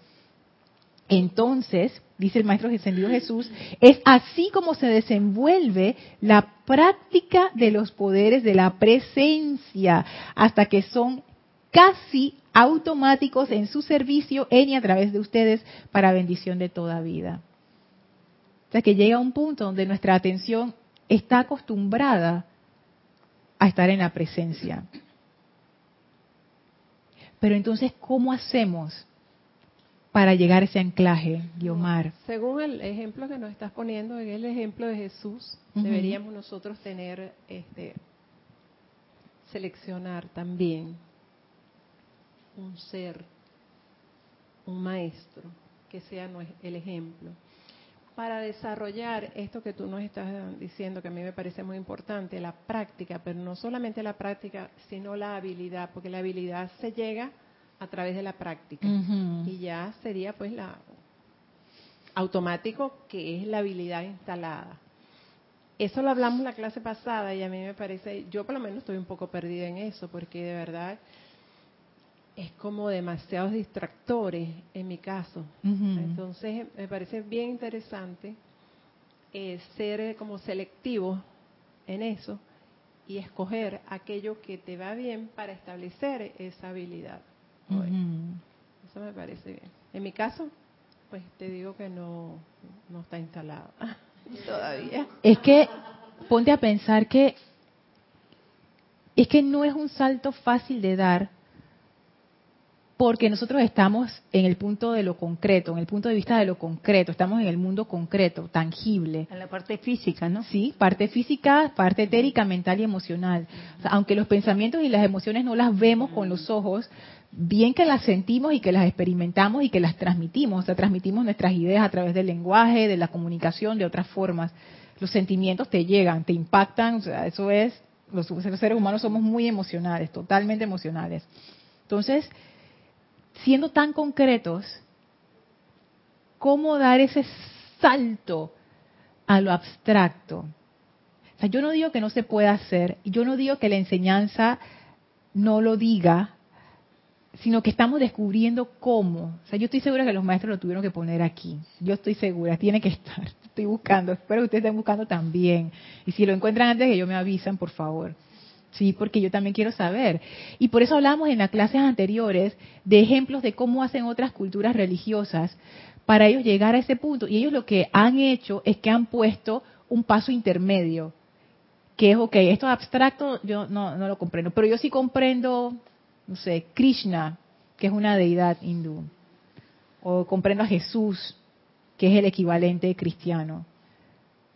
Entonces, dice el Maestro Ascendido Jesús, es así como se desenvuelve la práctica de los poderes de la presencia, hasta que son casi automáticos en su servicio en y a través de ustedes para bendición de toda vida. O sea que llega un punto donde nuestra atención está acostumbrada a estar en la presencia. Pero entonces, ¿cómo hacemos para llegar a ese anclaje, Guiomar? Según el ejemplo que nos estás poniendo, en el ejemplo de Jesús, deberíamos nosotros tener, este, seleccionar también un ser, un maestro, que sea el ejemplo. Para desarrollar esto que tú nos estás diciendo, que a mí me parece muy importante, la práctica, pero no solamente la práctica, sino la habilidad, porque la habilidad se llega a través de la práctica. Y ya sería pues la automático que es la habilidad instalada. Eso lo hablamos la clase pasada y a mí me parece, yo por lo menos estoy un poco perdida en eso, porque de verdad es como demasiados distractores en mi caso. Entonces me parece bien interesante eh, ser como selectivo en eso y escoger aquello que te va bien para establecer esa habilidad. Eso me parece bien. En mi caso, pues te digo que no, no está instalado [LAUGHS] todavía. Es que ponte a pensar que es que no es un salto fácil de dar porque nosotros estamos en el punto de lo concreto, en el punto de vista de lo concreto, estamos en el mundo concreto, tangible. En la parte física, ¿no? Sí, parte física, parte etérica, mental y emocional. aunque los pensamientos y las emociones no las vemos con los ojos, bien que las sentimos y que las experimentamos y que las transmitimos, o sea, transmitimos nuestras ideas a través del lenguaje, de la comunicación, de otras formas. Los sentimientos te llegan, te impactan, o sea, eso es, los seres humanos somos muy emocionales, totalmente emocionales. Entonces, siendo tan concretos, ¿cómo dar ese salto a lo abstracto? O sea, yo no digo que no se pueda hacer, yo no digo que la enseñanza no lo diga, sino que estamos descubriendo cómo. O sea, yo estoy segura que los maestros lo tuvieron que poner aquí. Yo estoy segura, tiene que estar. [LAUGHS] Estoy buscando, espero que ustedes estén buscando también. Y si lo encuentran antes que yo me avisan, por favor. Sí, porque yo también quiero saber. Y por eso hablamos en las clases anteriores de ejemplos de cómo hacen otras culturas religiosas para ellos llegar a ese punto. Y ellos lo que han hecho es que han puesto un paso intermedio, que es, ok, esto es abstracto, yo no, no lo comprendo, pero yo sí comprendo, no sé, Krishna, que es una deidad hindú, o comprendo a Jesús, que es el equivalente cristiano.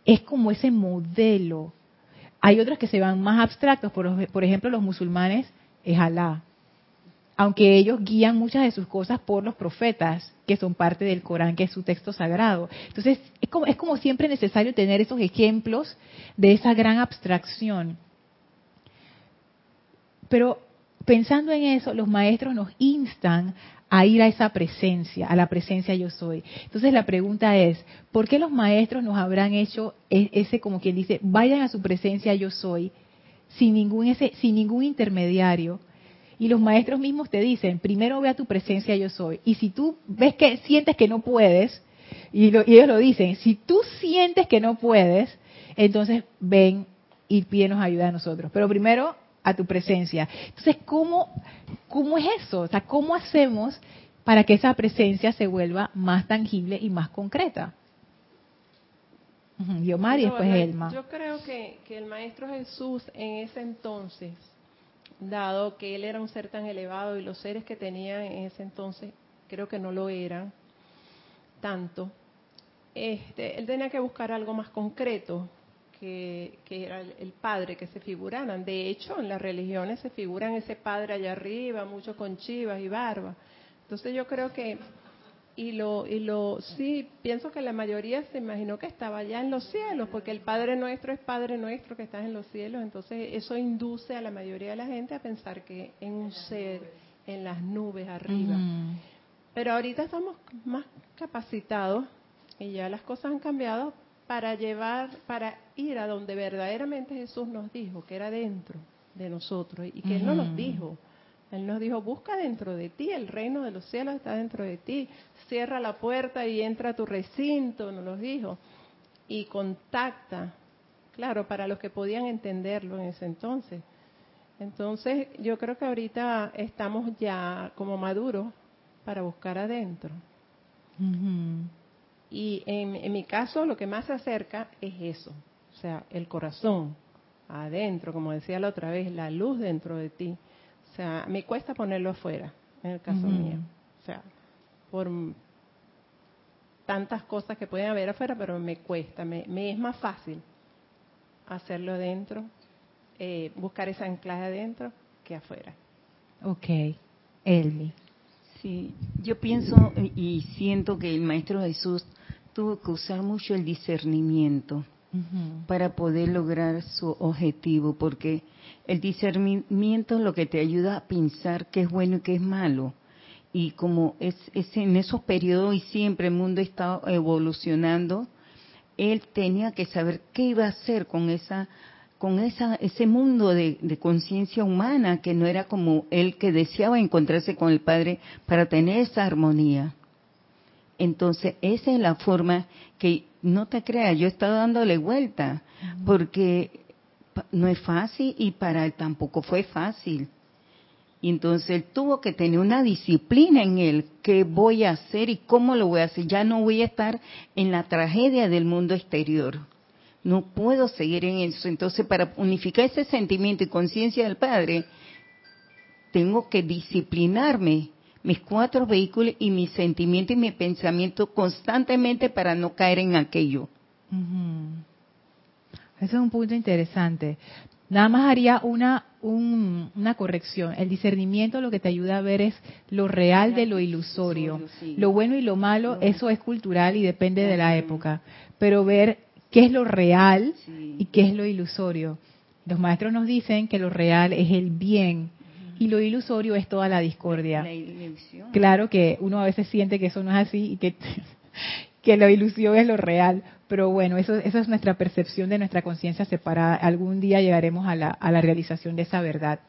Es como ese modelo hay otros que se van más abstractos, por, ejemplo los musulmanes es Alá, aunque ellos guían muchas de sus cosas por los profetas, que son parte del Corán, que es su texto sagrado. Entonces, es como, es como siempre necesario tener esos ejemplos de esa gran abstracción. Pero pensando en eso, los maestros nos instan a ir a esa presencia, a la presencia yo soy. Entonces la pregunta es, ¿por qué los maestros nos habrán hecho e-, ese, como quien dice, vayan a su presencia yo soy, sin ningún, ese, sin ningún intermediario? Y los maestros mismos te dicen, primero ve a tu presencia yo soy. Y si tú ves que sientes que no puedes, y, ellos lo dicen, si tú sientes que no puedes, entonces ven y pídenos ayuda a nosotros. Pero primero a tu presencia. Entonces, ¿cómo, cómo es eso? O sea, ¿cómo hacemos para que esa presencia se vuelva más tangible y más concreta? Yo, Mari, después Elma. Yo creo que, que el Maestro Jesús en ese entonces, dado que él era un ser tan elevado y los seres que tenía en ese entonces creo que no lo eran tanto, este, él tenía que buscar algo más concreto que, era el, padre que se figuraran. De hecho, en las religiones se figuran ese padre allá arriba, mucho con chivas y barba. Entonces yo creo que, y lo, y lo, sí, pienso que la mayoría se imaginó que estaba allá en los cielos, porque el Padre nuestro es Padre nuestro que está en los cielos. Entonces eso induce a la mayoría de la gente a pensar que en un ser en las nubes arriba. Pero ahorita estamos más capacitados y ya las cosas han cambiado para llevar, para ir a donde verdaderamente Jesús nos dijo, que era dentro de nosotros, y que Él no nos dijo. Él nos dijo, busca dentro de ti, el reino de los cielos está dentro de ti, cierra la puerta y entra a tu recinto, nos lo dijo, y contacta, claro, para los que podían entenderlo en ese entonces. Entonces, yo creo que ahorita estamos ya como maduros para buscar adentro. Y en, mi caso lo que más se acerca es eso, o sea, el corazón, adentro, como decía la otra vez, la luz dentro de ti. O sea, me cuesta ponerlo afuera, en el caso mío. O sea, por tantas cosas que pueden haber afuera, pero me cuesta, me, es más fácil hacerlo dentro, eh, buscar esa anclaje adentro que afuera. Ok, Elmi. Sí, yo pienso y siento que el Maestro Jesús tuvo que usar mucho el discernimiento para poder lograr su objetivo, porque el discernimiento es lo que te ayuda a pensar qué es bueno y qué es malo. Y como es, en esos periodos y siempre el mundo está evolucionando, él tenía que saber qué iba a hacer con esa con esa, ese mundo de, conciencia humana que no era como él que deseaba encontrarse con el Padre para tener esa armonía. Entonces, esa es la forma que, no te creas, yo he estado dándole vuelta, porque no es fácil y para él tampoco fue fácil. Y entonces él tuvo que tener una disciplina en él, qué voy a hacer y cómo lo voy a hacer. Ya no voy a estar en la tragedia del mundo exterior no puedo seguir en eso. Entonces, para unificar ese sentimiento y conciencia del Padre, tengo que disciplinarme mis cuatro vehículos y mi sentimiento y mi pensamiento constantemente para no caer en aquello. Ese es un punto interesante. Nada más haría una, una corrección. El discernimiento lo que te ayuda a ver es lo real de lo ilusorio. Lo bueno y lo malo, eso es cultural y depende de la época. Pero ver qué es lo real y qué es lo ilusorio. Los maestros nos dicen que lo real es el bien y lo ilusorio es toda la discordia. claro que uno a veces siente que eso no es así y que, [LAUGHS] que la ilusión es lo real, pero bueno, eso, esa es nuestra percepción de nuestra conciencia separada. Algún día llegaremos a la, a la realización de esa verdad.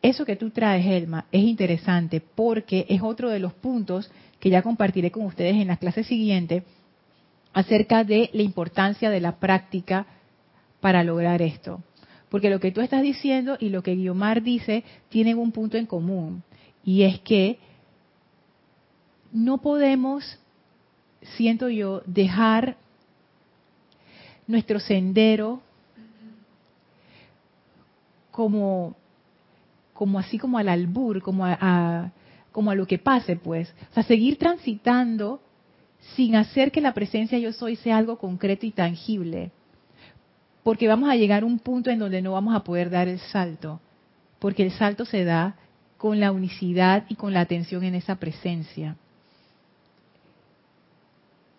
Eso que tú traes, Elma, es interesante porque es otro de los puntos que ya compartiré con ustedes en la clase siguiente acerca de la importancia de la práctica para lograr esto. Porque lo que tú estás diciendo y lo que Guiomar dice tienen un punto en común. Y es que no podemos, siento yo, dejar nuestro sendero como, como así como al albur, como a, como a lo que pase, pues. O sea, seguir transitando sin hacer que la presencia yo soy sea algo concreto y tangible porque vamos a llegar a un punto en donde no vamos a poder dar el salto, porque el salto se da con la unicidad y con la atención en esa presencia.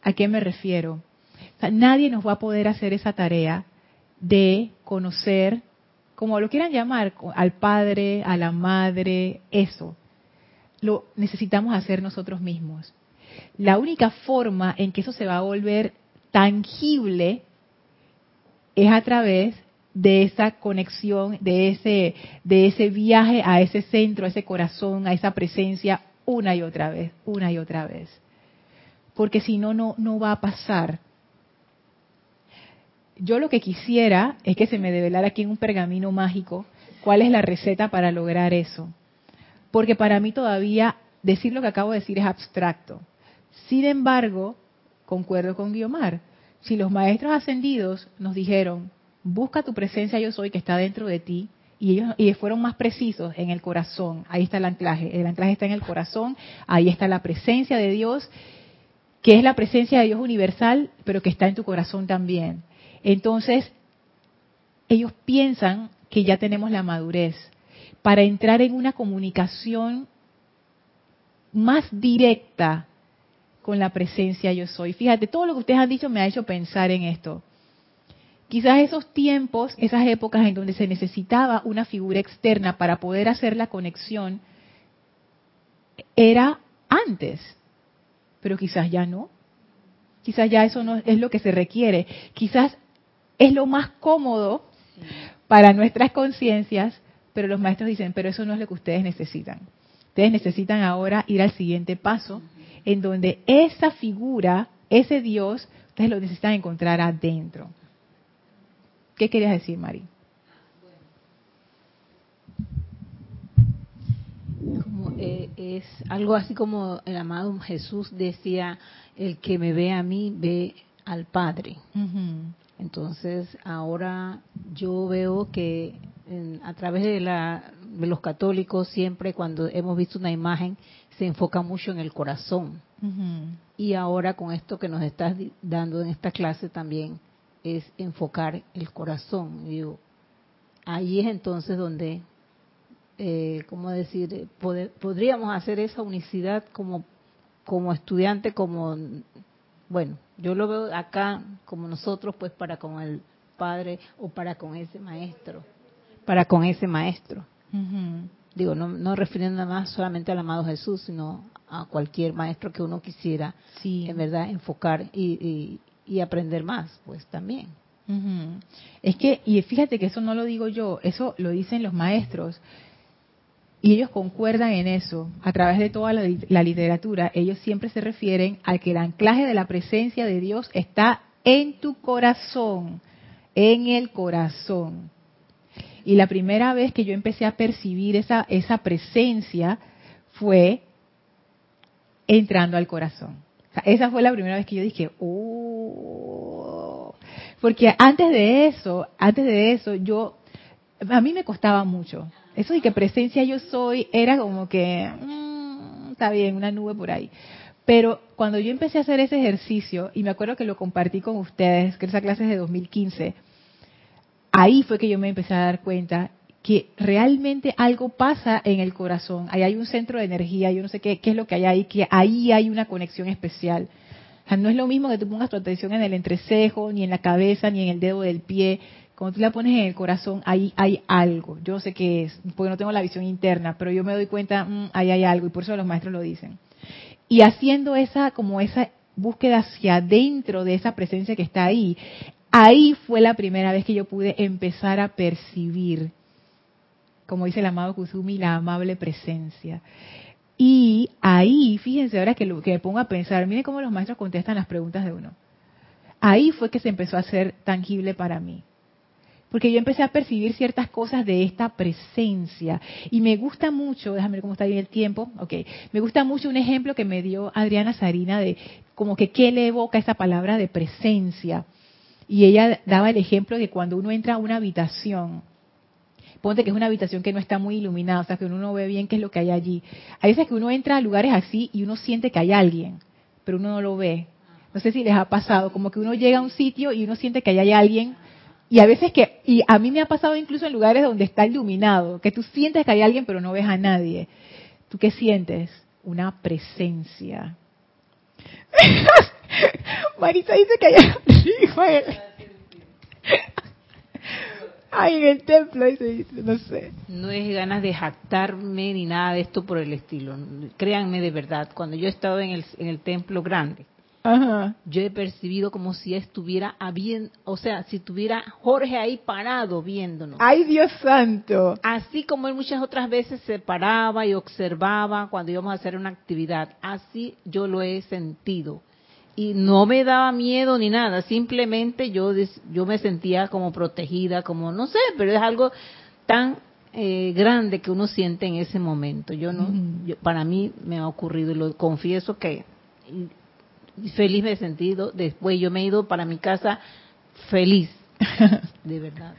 ¿A qué me refiero? nadie nos va a poder hacer esa tarea de conocer, como lo quieran llamar, al padre, a la madre, eso. Lo necesitamos hacer nosotros mismos. La única forma en que eso se va a volver tangible es a través de esa conexión, de ese, de ese viaje a ese centro, a ese corazón, a esa presencia, una y otra vez, una y otra vez. Porque si no, no, va a pasar. Yo lo que quisiera es que se me develara aquí en un pergamino mágico cuál es la receta para lograr eso. Porque para mí todavía decir lo que acabo de decir es abstracto. Sin embargo, concuerdo con Guiomar, si los maestros ascendidos nos dijeron, busca tu presencia yo soy que está dentro de ti, y ellos y fueron más precisos en el corazón, ahí está el anclaje, el anclaje está en el corazón, ahí está la presencia de Dios, que es la presencia de Dios universal, pero que está en tu corazón también. Entonces, ellos piensan que ya tenemos la madurez para entrar en una comunicación más directa con la presencia yo soy. Fíjate, todo lo que ustedes han dicho me ha hecho pensar en esto. Quizás esos tiempos, esas épocas en donde se necesitaba una figura externa para poder hacer la conexión, era antes, pero quizás ya no. Quizás ya eso no es lo que se requiere. Quizás es lo más cómodo para nuestras conciencias, pero los maestros dicen, pero eso no es lo que ustedes necesitan. Ustedes necesitan ahora ir al siguiente paso, en donde esa figura, ese Dios, ustedes lo necesitan encontrar adentro. ¿Qué querías decir, Mari? Eh, es algo así como el amado Jesús decía, el que me ve a mí ve al Padre. Entonces, ahora yo veo que a través de, la, de los católicos, siempre cuando hemos visto una imagen, se enfoca mucho en el corazón. Y ahora con esto que nos estás dando en esta clase también es enfocar el corazón. Digo, ahí es entonces donde, eh, ¿cómo decir? podríamos hacer esa unicidad como, como estudiante, como, bueno, yo lo veo acá como nosotros, pues para con el Padre o para con ese maestro, para con ese maestro digo, no, no refiriendo nada más solamente al amado Jesús, sino a cualquier maestro que uno quisiera, en verdad, enfocar y, y, aprender más, pues también. Es que, y fíjate que eso no lo digo yo, eso lo dicen los maestros. Y ellos concuerdan en eso, a través de toda la, literatura, ellos siempre se refieren a que el anclaje de la presencia de Dios está en tu corazón, en el corazón. Y la primera vez que yo empecé a percibir esa, esa presencia fue entrando al corazón. esa fue la primera vez que yo dije, oh, porque antes de eso, antes de eso, yo, a mí me costaba mucho. Eso de que presencia yo soy era como que, mm, está bien, una nube por ahí. Pero cuando yo empecé a hacer ese ejercicio, y me acuerdo que lo compartí con ustedes, que esa clase es de 2015, ahí fue que yo me empecé a dar cuenta que realmente algo pasa en el corazón. Ahí hay un centro de energía, yo no sé qué, qué es lo que hay ahí, que ahí hay una conexión especial. O sea, no es lo mismo que tú pongas tu atención en el entrecejo, ni en la cabeza, ni en el dedo del pie. Cuando tú la pones en el corazón, ahí hay algo. Yo sé qué es, porque no tengo la visión interna, pero yo me doy cuenta, mm, ahí hay algo, y por eso los maestros lo dicen. Y haciendo esa, como esa búsqueda hacia adentro de esa presencia que está ahí, ahí fue la primera vez que yo pude empezar a percibir como dice el amado Kusumi, la amable presencia. Y ahí, fíjense ahora que, lo, que me pongo a pensar, miren cómo los maestros contestan las preguntas de uno. Ahí fue que se empezó a hacer tangible para mí. Porque yo empecé a percibir ciertas cosas de esta presencia. Y me gusta mucho, déjame ver cómo está bien el tiempo, ok, me gusta mucho un ejemplo que me dio Adriana Sarina de como que qué le evoca esa palabra de presencia. Y ella daba el ejemplo de cuando uno entra a una habitación ponte que es una habitación que no está muy iluminada, o sea, que uno no ve bien qué es lo que hay allí. Hay veces que uno entra a lugares así y uno siente que hay alguien, pero uno no lo ve. No sé si les ha pasado, como que uno llega a un sitio y uno siente que hay alguien, y a veces que, y a mí me ha pasado incluso en lugares donde está iluminado, que tú sientes que hay alguien pero no ves a nadie. ¿Tú qué sientes? Una presencia. [LAUGHS] Marisa dice que hay Ay, en el templo, no sé. No es ganas de jactarme ni nada de esto por el estilo. Créanme de verdad, cuando yo he estado en el, en el templo grande, yo he percibido como si estuviera o sea, si tuviera Jorge ahí parado viéndonos. ¡Ay, Dios santo! Así como él muchas otras veces se paraba y observaba cuando íbamos a hacer una actividad, así yo lo he sentido y no me daba miedo ni nada, simplemente yo, yo me sentía como protegida, como no sé, pero es algo tan eh, grande que uno siente en ese momento. Yo no, para mí me ha ocurrido y lo confieso que feliz me he sentido. Después yo me he ido para mi casa feliz, [LAUGHS] de verdad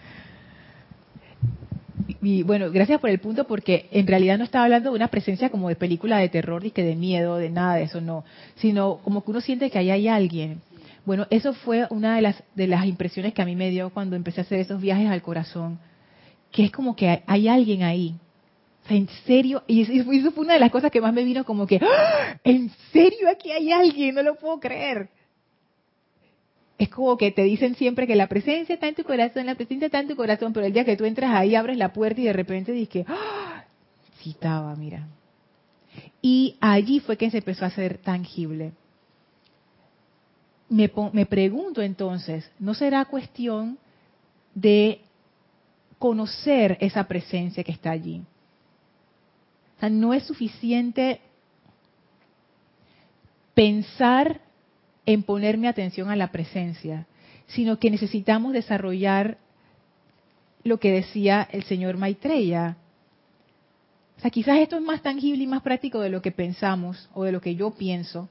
y bueno, gracias por el punto porque en realidad no estaba hablando de una presencia como de película de terror que de miedo, de nada de eso, no, sino como que uno siente que ahí hay alguien. Bueno, eso fue una de las de las impresiones que a mí me dio cuando empecé a hacer esos viajes al corazón, que es como que hay, alguien ahí. En serio, y eso fue una de las cosas que más me vino como que, ¡Ah! ¿en serio aquí hay alguien? No lo puedo creer es como que te dicen siempre que la presencia está en tu corazón, la presencia está en tu corazón, pero el día que tú entras ahí, abres la puerta y de repente dices ¡Ah! sí estaba, mira. Y allí fue que se empezó a hacer tangible. Me, me pregunto entonces, ¿no será cuestión de conocer esa presencia que está allí? O sea, no es suficiente pensar en poner mi atención a la presencia, sino que necesitamos desarrollar lo que decía el señor Maitreya. O sea, quizás esto es más tangible y más práctico de lo que pensamos o de lo que yo pienso.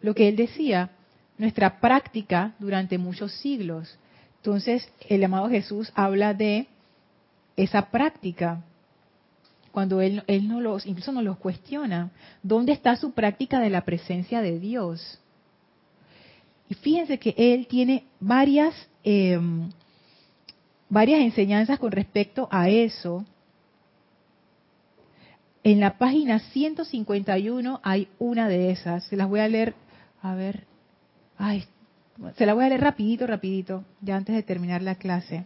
Lo que él decía, nuestra práctica durante muchos siglos. Entonces, el amado Jesús habla de esa práctica. Cuando él, él no los, incluso nos los cuestiona. ¿Dónde está su práctica de la presencia de Dios? Y fíjense que él tiene varias, em, varias enseñanzas con respecto a eso. En la página 151 hay una de esas. Se las voy a leer, a ver, ay, se la voy a leer rapidito, rapidito, ya antes de terminar la clase.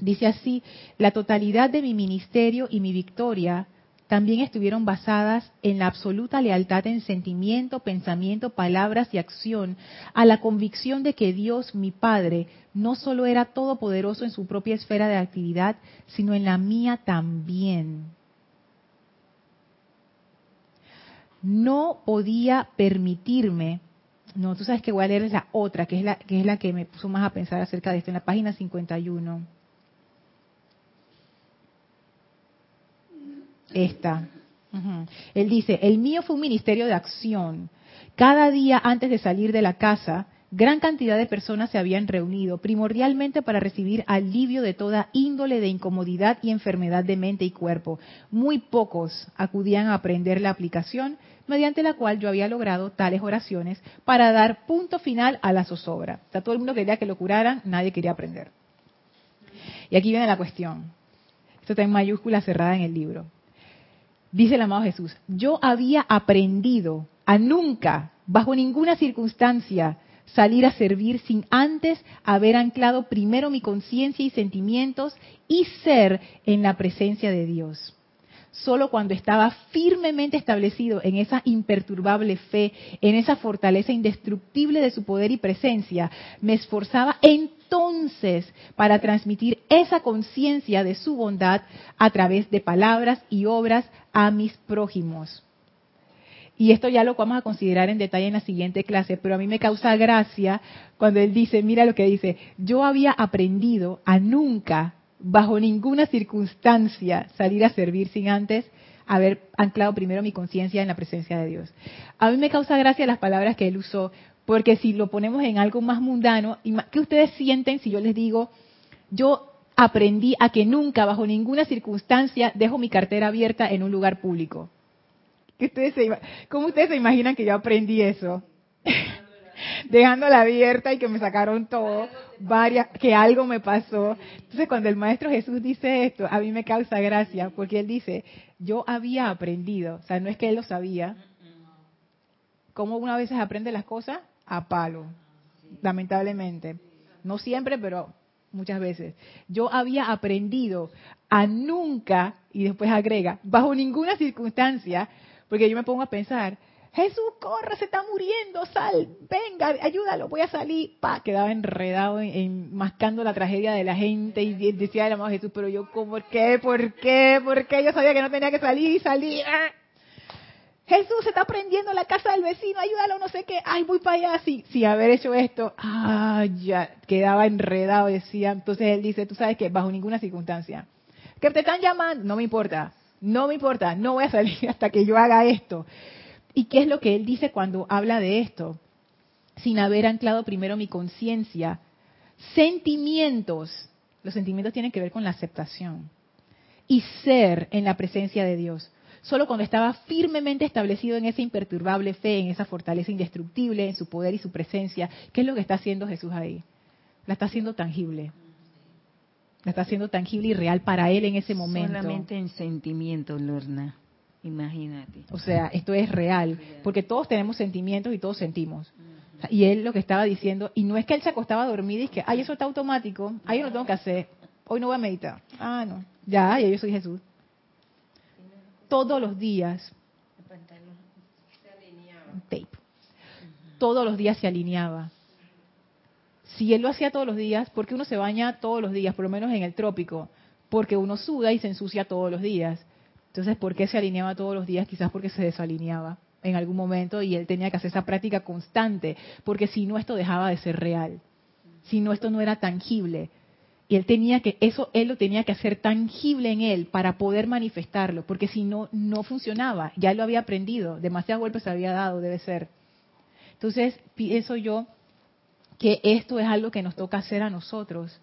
Dice así, la totalidad de mi ministerio y mi victoria también estuvieron basadas en la absoluta lealtad en sentimiento, pensamiento, palabras y acción a la convicción de que Dios, mi Padre, no solo era todopoderoso en su propia esfera de actividad, sino en la mía también. No podía permitirme, no, tú sabes que voy a leer la otra, que es la que, es la que me puso más a pensar acerca de esto, en la página 51 Esta. Él dice, el mío fue un ministerio de acción. Cada día antes de salir de la casa, gran cantidad de personas se habían reunido, primordialmente para recibir alivio de toda índole de incomodidad y enfermedad de mente y cuerpo. Muy pocos acudían a aprender la aplicación mediante la cual yo había logrado tales oraciones para dar punto final a la zozobra. O sea, todo el mundo quería que lo curaran, nadie quería aprender. Y aquí viene la cuestión. Esto está en mayúscula cerrada en el libro. Dice el amado Jesús, yo había aprendido a nunca, bajo ninguna circunstancia, salir a servir sin antes haber anclado primero mi conciencia y sentimientos y ser en la presencia de Dios. Solo cuando estaba firmemente establecido en esa imperturbable fe, en esa fortaleza indestructible de su poder y presencia, me esforzaba entonces para transmitir esa conciencia de su bondad a través de palabras y obras a mis prójimos. Y esto ya lo vamos a considerar en detalle en la siguiente clase, pero a mí me causa gracia cuando él dice, mira lo que dice, yo había aprendido a nunca, bajo ninguna circunstancia, salir a servir sin antes haber anclado primero mi conciencia en la presencia de Dios. A mí me causa gracia las palabras que él usó, porque si lo ponemos en algo más mundano, ¿qué ustedes sienten si yo les digo, yo aprendí a que nunca, bajo ninguna circunstancia, dejo mi cartera abierta en un lugar público? ustedes ¿Cómo ustedes se imaginan que yo aprendí eso? [LAUGHS] Dejándola abierta y que me sacaron todo, varias, que algo me pasó. Entonces cuando el Maestro Jesús dice esto, a mí me causa gracia, porque él dice, yo había aprendido, o sea, no es que él lo sabía. ¿Cómo una vez aprende las cosas? A palo, lamentablemente. No siempre, pero muchas veces. Yo había aprendido a nunca, y después agrega, bajo ninguna circunstancia, porque yo me pongo a pensar, Jesús, corre, se está muriendo, sal, venga, ayúdalo, voy a salir. Pa, quedaba enredado en, mascando la tragedia de la gente y decía el amado Jesús, pero yo, ¿por qué? ¿Por qué? ¿Por qué? Yo sabía que no tenía que salir y salir. Jesús se está prendiendo la casa del vecino, ayúdalo, no sé qué. Ay, voy para allá, sí, sí, haber hecho esto. Ah, ya, quedaba enredado, decía. Entonces él dice, tú sabes que bajo ninguna circunstancia. Que te están llamando, no me importa no me importa, no voy a salir [LAUGHS] hasta que yo haga esto. ¿Y qué es lo que él dice cuando habla de esto? Sin haber anclado primero mi conciencia. Sentimientos. Los sentimientos tienen que ver con la aceptación. Y ser en la presencia de Dios. Solo cuando estaba firmemente establecido en esa imperturbable fe, en esa fortaleza indestructible, en su poder y su presencia. ¿Qué es lo que está haciendo Jesús ahí? La está haciendo tangible la está haciendo tangible y real para él en ese momento. Solamente en sentimientos, Lorna. Imagínate. O sea, esto es real, porque todos tenemos sentimientos y todos sentimos. Y él lo que estaba diciendo, y no es que él se acostaba a dormir y es que, ay, eso está automático, ay, yo no tengo que hacer, hoy no voy a meditar. Ah, no, ya, ya yo soy Jesús. Todos los días, tape, todos los días se alineaba si él lo hacía todos los días, ¿por qué uno se baña todos los días, por lo menos en el trópico? Porque uno suda y se ensucia todos los días. Entonces, ¿por qué se alineaba todos los días? Quizás porque se desalineaba en algún momento y él tenía que hacer esa práctica constante, porque si no esto dejaba de ser real, si no esto no era tangible. Y él tenía que, eso él lo tenía que hacer tangible en él para poder manifestarlo, porque si no, no funcionaba, ya lo había aprendido, demasiados golpes se había dado, debe ser. Entonces, pienso yo que esto es algo que nos toca hacer a nosotros.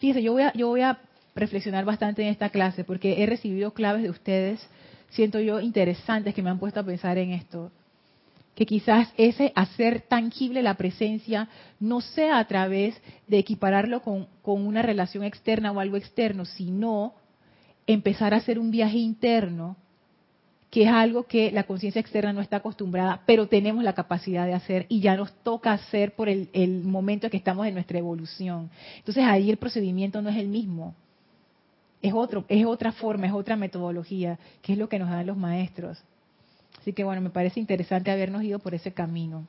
Fíjense, yo voy a, yo voy a reflexionar bastante en esta clase porque he recibido claves de ustedes, siento yo interesantes que me han puesto a pensar en esto. Que quizás ese hacer tangible la presencia no sea a través de equipararlo con, una relación externa o algo externo, sino empezar a hacer un viaje interno que es algo que la conciencia externa no está acostumbrada, pero tenemos la capacidad de hacer y ya nos toca hacer por el, momento en que estamos en nuestra evolución. Entonces ahí el procedimiento no es el mismo, es otro, es otra forma, es otra metodología, que es lo que nos dan los maestros. Así que bueno, me parece interesante habernos ido por ese camino.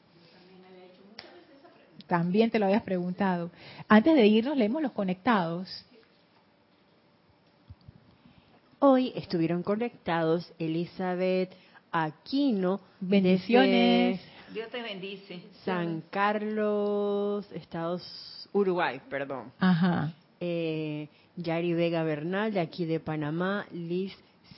También te lo habías preguntado. Antes de irnos, leemos los conectados. Hoy estuvieron conectados Elizabeth Aquino. Bendiciones. Dios te bendice. San Carlos, Estados Uruguay, perdón. Ajá. Eh, Yari Vega Bernal, de aquí de Panamá. Liz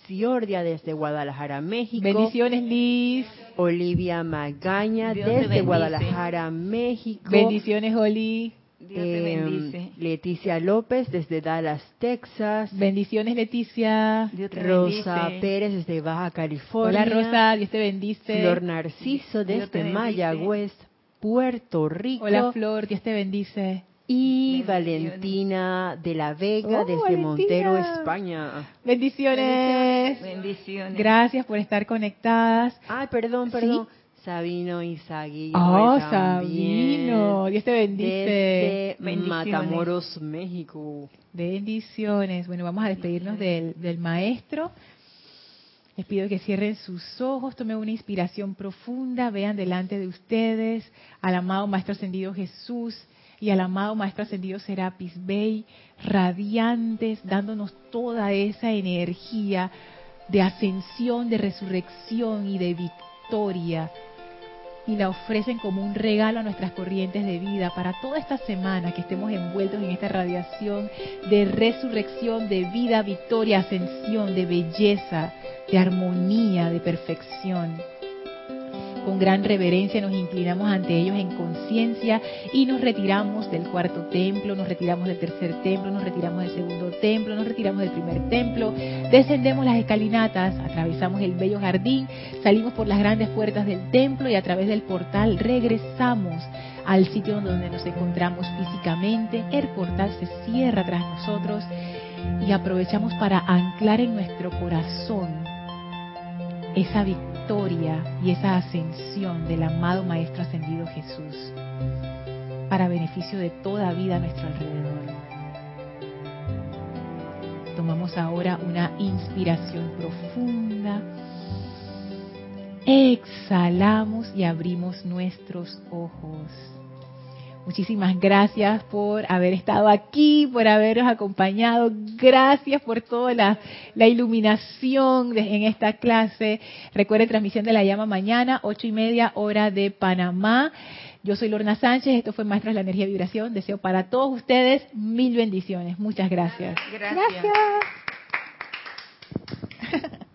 Ciordia desde Guadalajara, México. Bendiciones, Liz. Olivia Magaña desde Guadalajara, México. Bendiciones, Oli. Em, Leticia López desde Dallas, Texas. Bendiciones, Leticia. Rosa Pérez desde Baja California. Hola, Rosa. Dios te bendice. Flor Narciso desde Mayagüez, Puerto Rico. Hola, Flor. Dios te bendice. Y Valentina de la Vega oh, desde Montero, España. Bendiciones. Bendiciones. Gracias por estar conectadas. Ay, perdón, perdón. Sabino Izagui. Oh, Sabino. Dios te bendice. Desde Matamoros, México. Bendiciones. Bueno, vamos a despedirnos del, del maestro. Les pido que cierren sus ojos, tomen una inspiración profunda, vean delante de ustedes al amado Maestro Ascendido Jesús y al amado Maestro Ascendido Serapis Bey, radiantes, dándonos toda esa energía de ascensión, de resurrección y de victoria. Y la ofrecen como un regalo a nuestras corrientes de vida para toda esta semana que estemos envueltos en esta radiación de resurrección, de vida, victoria, ascensión, de belleza, de armonía, de perfección con gran reverencia nos inclinamos ante ellos en conciencia y nos retiramos del cuarto templo, nos retiramos del tercer templo, nos retiramos del segundo templo, nos retiramos del primer templo, descendemos las escalinatas, atravesamos el bello jardín, salimos por las grandes puertas del templo y a través del portal regresamos al sitio donde nos encontramos físicamente. El portal se cierra tras nosotros y aprovechamos para anclar en nuestro corazón esa victoria y esa ascensión del amado Maestro Ascendido Jesús para beneficio de toda vida a nuestro alrededor. Tomamos ahora una inspiración profunda. Exhalamos y abrimos nuestros ojos. Muchísimas gracias por haber estado aquí, por haberos acompañado. Gracias por toda la, iluminación en esta clase. Recuerde transmisión de la llama mañana, ocho y media hora de Panamá. Yo soy Lorna Sánchez, esto fue Maestros de la Energía y Vibración. Deseo para todos ustedes mil bendiciones. Muchas gracias. Gracias. gracias.